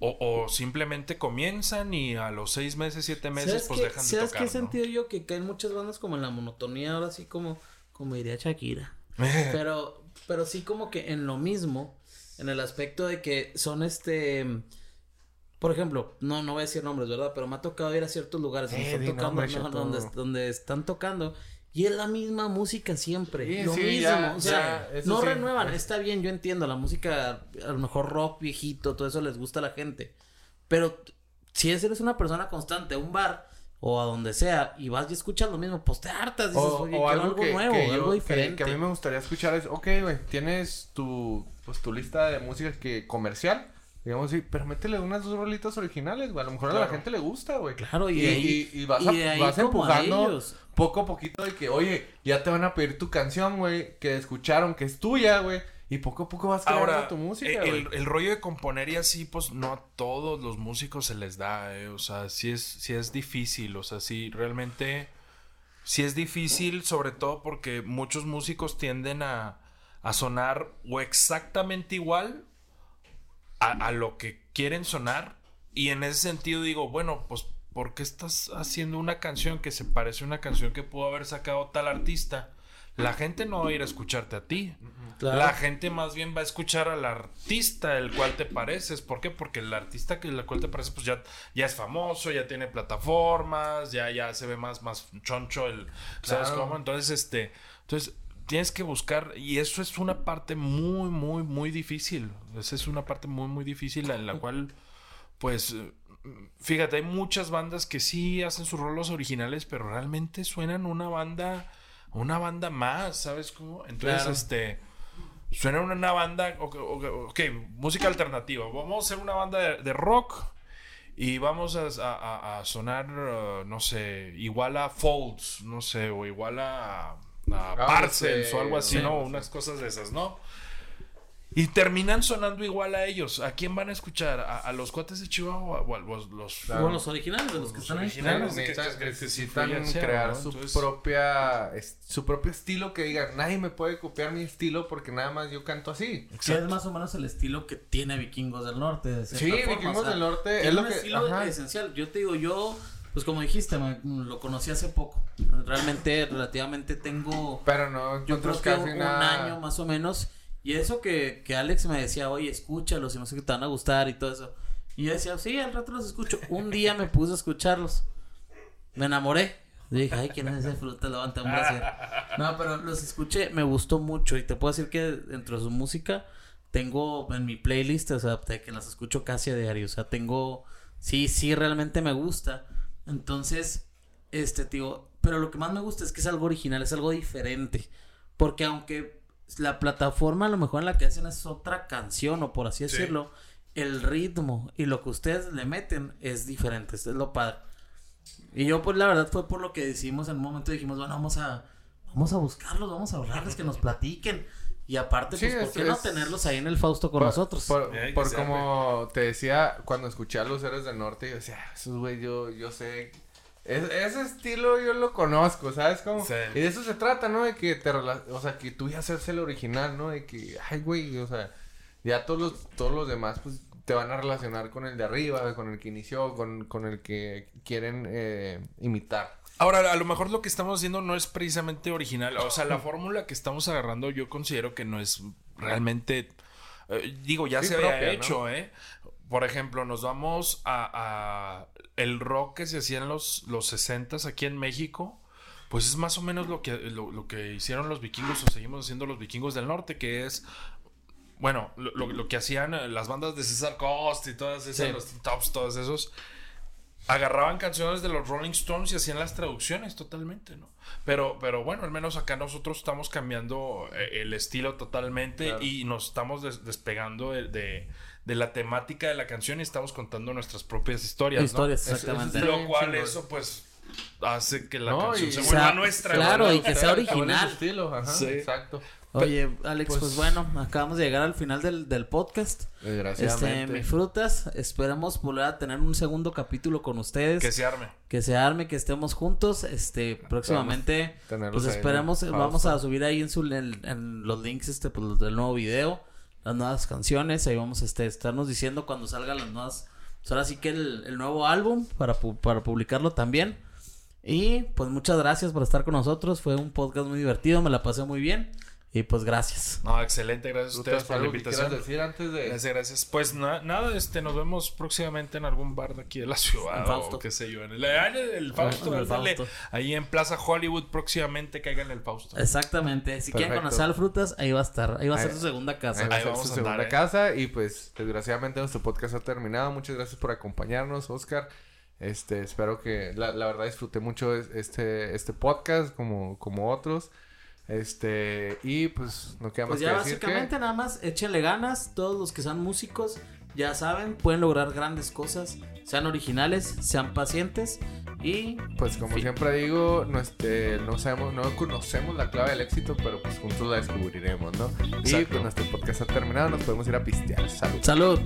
O, o simplemente comienzan y a los seis meses, siete meses, ¿Sabes pues qué- dejan de ¿Sabes tocar. qué ¿no? he sentido yo? Que caen muchas bandas como en la monotonía, ahora sí como, como diría Shakira. [LAUGHS] Pero, pero sí como que en lo mismo, en el aspecto de que son este por ejemplo, no, no voy a decir nombres, ¿verdad? Pero me ha tocado ir a ciertos lugares donde, Eh, están di tocando, no, donde, donde están tocando. Y es la misma música siempre. Sí, lo sí, mismo. ya, o sea, ya, no sí. renuevan. Está bien, yo entiendo. La música, a lo mejor rock viejito, todo eso les gusta a la gente. Pero si es- eres una persona constante a un bar o a donde sea y vas y escuchas lo mismo, pues te hartas. Dices, O, oye, o algo, algo que, nuevo, que yo- algo que- diferente. Que, a mí me gustaría escuchar es, ok, güey, tienes tu, pues, tu lista de música que comercial, digamos así, pero métele unas dos rolitas originales, güey, a lo mejor a la gente le gusta, güey. Claro, y, Y, de ahí, y- y vas, a- vas empujando poco a poquito de que, oye, ya te van a pedir tu canción, güey, que escucharon, que es tuya, güey, y poco a poco vas creando Ahora, tu música, eh, el rollo de componer y así, pues no a todos los músicos se les da, eh, O sea, sí es, sí es difícil. O sea, sí, realmente. Sí es difícil, sobre todo porque muchos músicos tienden a, a sonar o exactamente igual a, a lo que quieren sonar. Y en ese sentido digo, bueno, pues, ¿por qué estás haciendo una canción que se parece a una canción que pudo haber sacado tal artista? La gente no va a ir a escucharte a ti. Claro. La gente más bien va a escuchar al artista el cual te pareces. ¿Por qué? Porque el artista que el cual te parece, pues ya, ya es famoso, ya tiene plataformas, ya, ya se ve más, más choncho el. ¿Sabes cómo? Entonces, este. Entonces, tienes que buscar. Y eso es una parte muy, muy, muy difícil. Esa es una parte muy, muy difícil en la cual, pues. Fíjate, hay muchas bandas que sí hacen sus rolos originales, pero realmente suenan una banda. Una banda más, ¿sabes cómo? Entonces, Claro. este. Suena una banda, ok, ok, ok, música alternativa. Vamos a hacer una banda de, de rock y vamos a, a- sonar, uh, no sé, igual a Folds, no sé, o igual a, a Parcels sí, o algo así, sí, ¿no? Unas cosas de esas, ¿no? Y terminan sonando igual a ellos. ¿A quién van a escuchar? ¿A, a los cuates de Chihuahua o a los, los- Claro. Bueno, los originales de los que Los están ahí. originales. Claro, necesitan, que- que- que necesitan influenciaron, crear ¿no? su Entonces- propia es- su propio estilo que digan nadie me puede copiar mi estilo porque nada más yo canto así Que es más o menos el estilo que tiene Vikingos del Norte. de Sí, forma, Vikingos del Norte es lo un que- estilo ajá. esencial. Yo te digo, yo, pues como dijiste, me- lo conocí hace poco. Realmente, relativamente tengo, pero no yo creo que casi un, nada año más o menos. Y eso que, que Alex me decía, oye, escúchalos y no sé qué te van a gustar y todo eso. Y yo decía, sí, al rato los escucho. Un día me puse a escucharlos. Me enamoré. Dije, ay, ¿quién es ese fruta? Levanta un brasier. No, pero los escuché, me gustó mucho. Y te puedo decir que dentro de su música tengo en mi playlist, o sea, que las escucho casi a diario. O sea, tengo. Sí, sí, realmente me gusta. Entonces, este, tío. Pero lo que más me gusta es que es algo original, es algo diferente. Porque aunque la plataforma a lo mejor en la que hacen es otra canción, o por así Sí. decirlo, el ritmo y lo que ustedes le meten es diferente. Esto es lo padre. Y yo, pues, la verdad fue por lo que decidimos en un momento dijimos, bueno, vamos a, vamos a buscarlos, vamos a hablarles que nos platiquen. Y aparte, Sí, pues, ¿por es- qué no tenerlos ahí en el Fausto con Por- nosotros? Por, Eh, que por sea, como te decía, cuando escuché a los héroes del norte, yo decía, "Ah, esos güey, yo, yo sé. Es- ese estilo yo lo conozco, ¿sabes cómo? Sí. Y de eso se trata, ¿no? De que te o sea, que tú ya seas el original, ¿no? De que, ay, güey, o sea, ya todos los, todos los demás, pues, te van a relacionar con el de arriba, con el que inició, con, con el que quieren eh, imitar. Ahora, a lo mejor lo que estamos haciendo no es precisamente original. O sea, la [LAUGHS] fórmula que estamos agarrando yo considero que no es realmente... eh, digo, ya Sí, se había propia, ¿no? hecho, ¿eh? Por ejemplo, nos vamos a, a el rock que se hacía en los, los 60 aquí en México. Pues es más o menos lo que, lo, lo que hicieron los vikingos o seguimos haciendo los vikingos del norte, que es bueno, lo, lo- lo que hacían eh, las bandas de César Cost y todas esas, Sí. los Tops, todos esos, agarraban canciones de los Rolling Stones y hacían las traducciones totalmente, ¿no? Pero, pero bueno, al menos acá nosotros estamos cambiando eh, el estilo totalmente Claro. y nos estamos des- despegando de, de- de la temática de la canción y estamos contando nuestras propias historias, ¿no? Historias, eso exactamente. Lo cual eso pues hace que la No, canción y- se o vuelva sea, nuestra. claro, ¿no? y que sea original. su estilo, ajá, Sí. exacto. Oye, Alex, pues, pues- bueno, acabamos de llegar al final del, del podcast. Este, Desgraciadamente. mi frutas, esperamos volver a tener un segundo capítulo con ustedes. Que se arme. que se arme, que estemos juntos. Este, próximamente, pues ahí, esperemos, ¿no? vamos a subir ahí en, su, en, en los links, este, pues, del nuevo video, las nuevas canciones. Ahí vamos a este, estarnos diciendo cuando salgan las nuevas. Pues ahora sí que el, nuevo álbum para, para publicarlo también. Y pues muchas gracias por estar con nosotros. Fue un podcast muy divertido, me la pasé muy bien. Y pues gracias. No, excelente, gracias a ustedes por la invitación. decir antes de... Gracias, gracias. Pues na- nada, este, nos vemos próximamente en algún bar de aquí de la ciudad En Fausto. o qué sé yo. En el, en el Fausto, En el ándale. Fausto. ahí en Plaza Hollywood próximamente caigan en el Fausto. Exactamente. Si quieren conocer al Frutas, ahí va a estar. Ahí va a ser su segunda casa. Ahí va a Ahí ser vamos su a segunda andar, ¿eh? casa y pues desgraciadamente nuestro podcast ha terminado. Muchas gracias por acompañarnos, Oscar. Este, espero que la, la verdad disfruté mucho es- este, este podcast como, como otros. Este, y pues no queda más Pues ya que decir básicamente que nada más échenle ganas. Todos los que sean músicos, ya saben, pueden lograr grandes cosas. Sean originales, sean pacientes y pues como Fin. siempre digo, no, este, no sabemos, no conocemos la clave del éxito, pero pues juntos la descubriremos, ¿no? Y Exacto. pues nuestro podcast ha terminado, nos podemos ir a pistear. Salud. salud.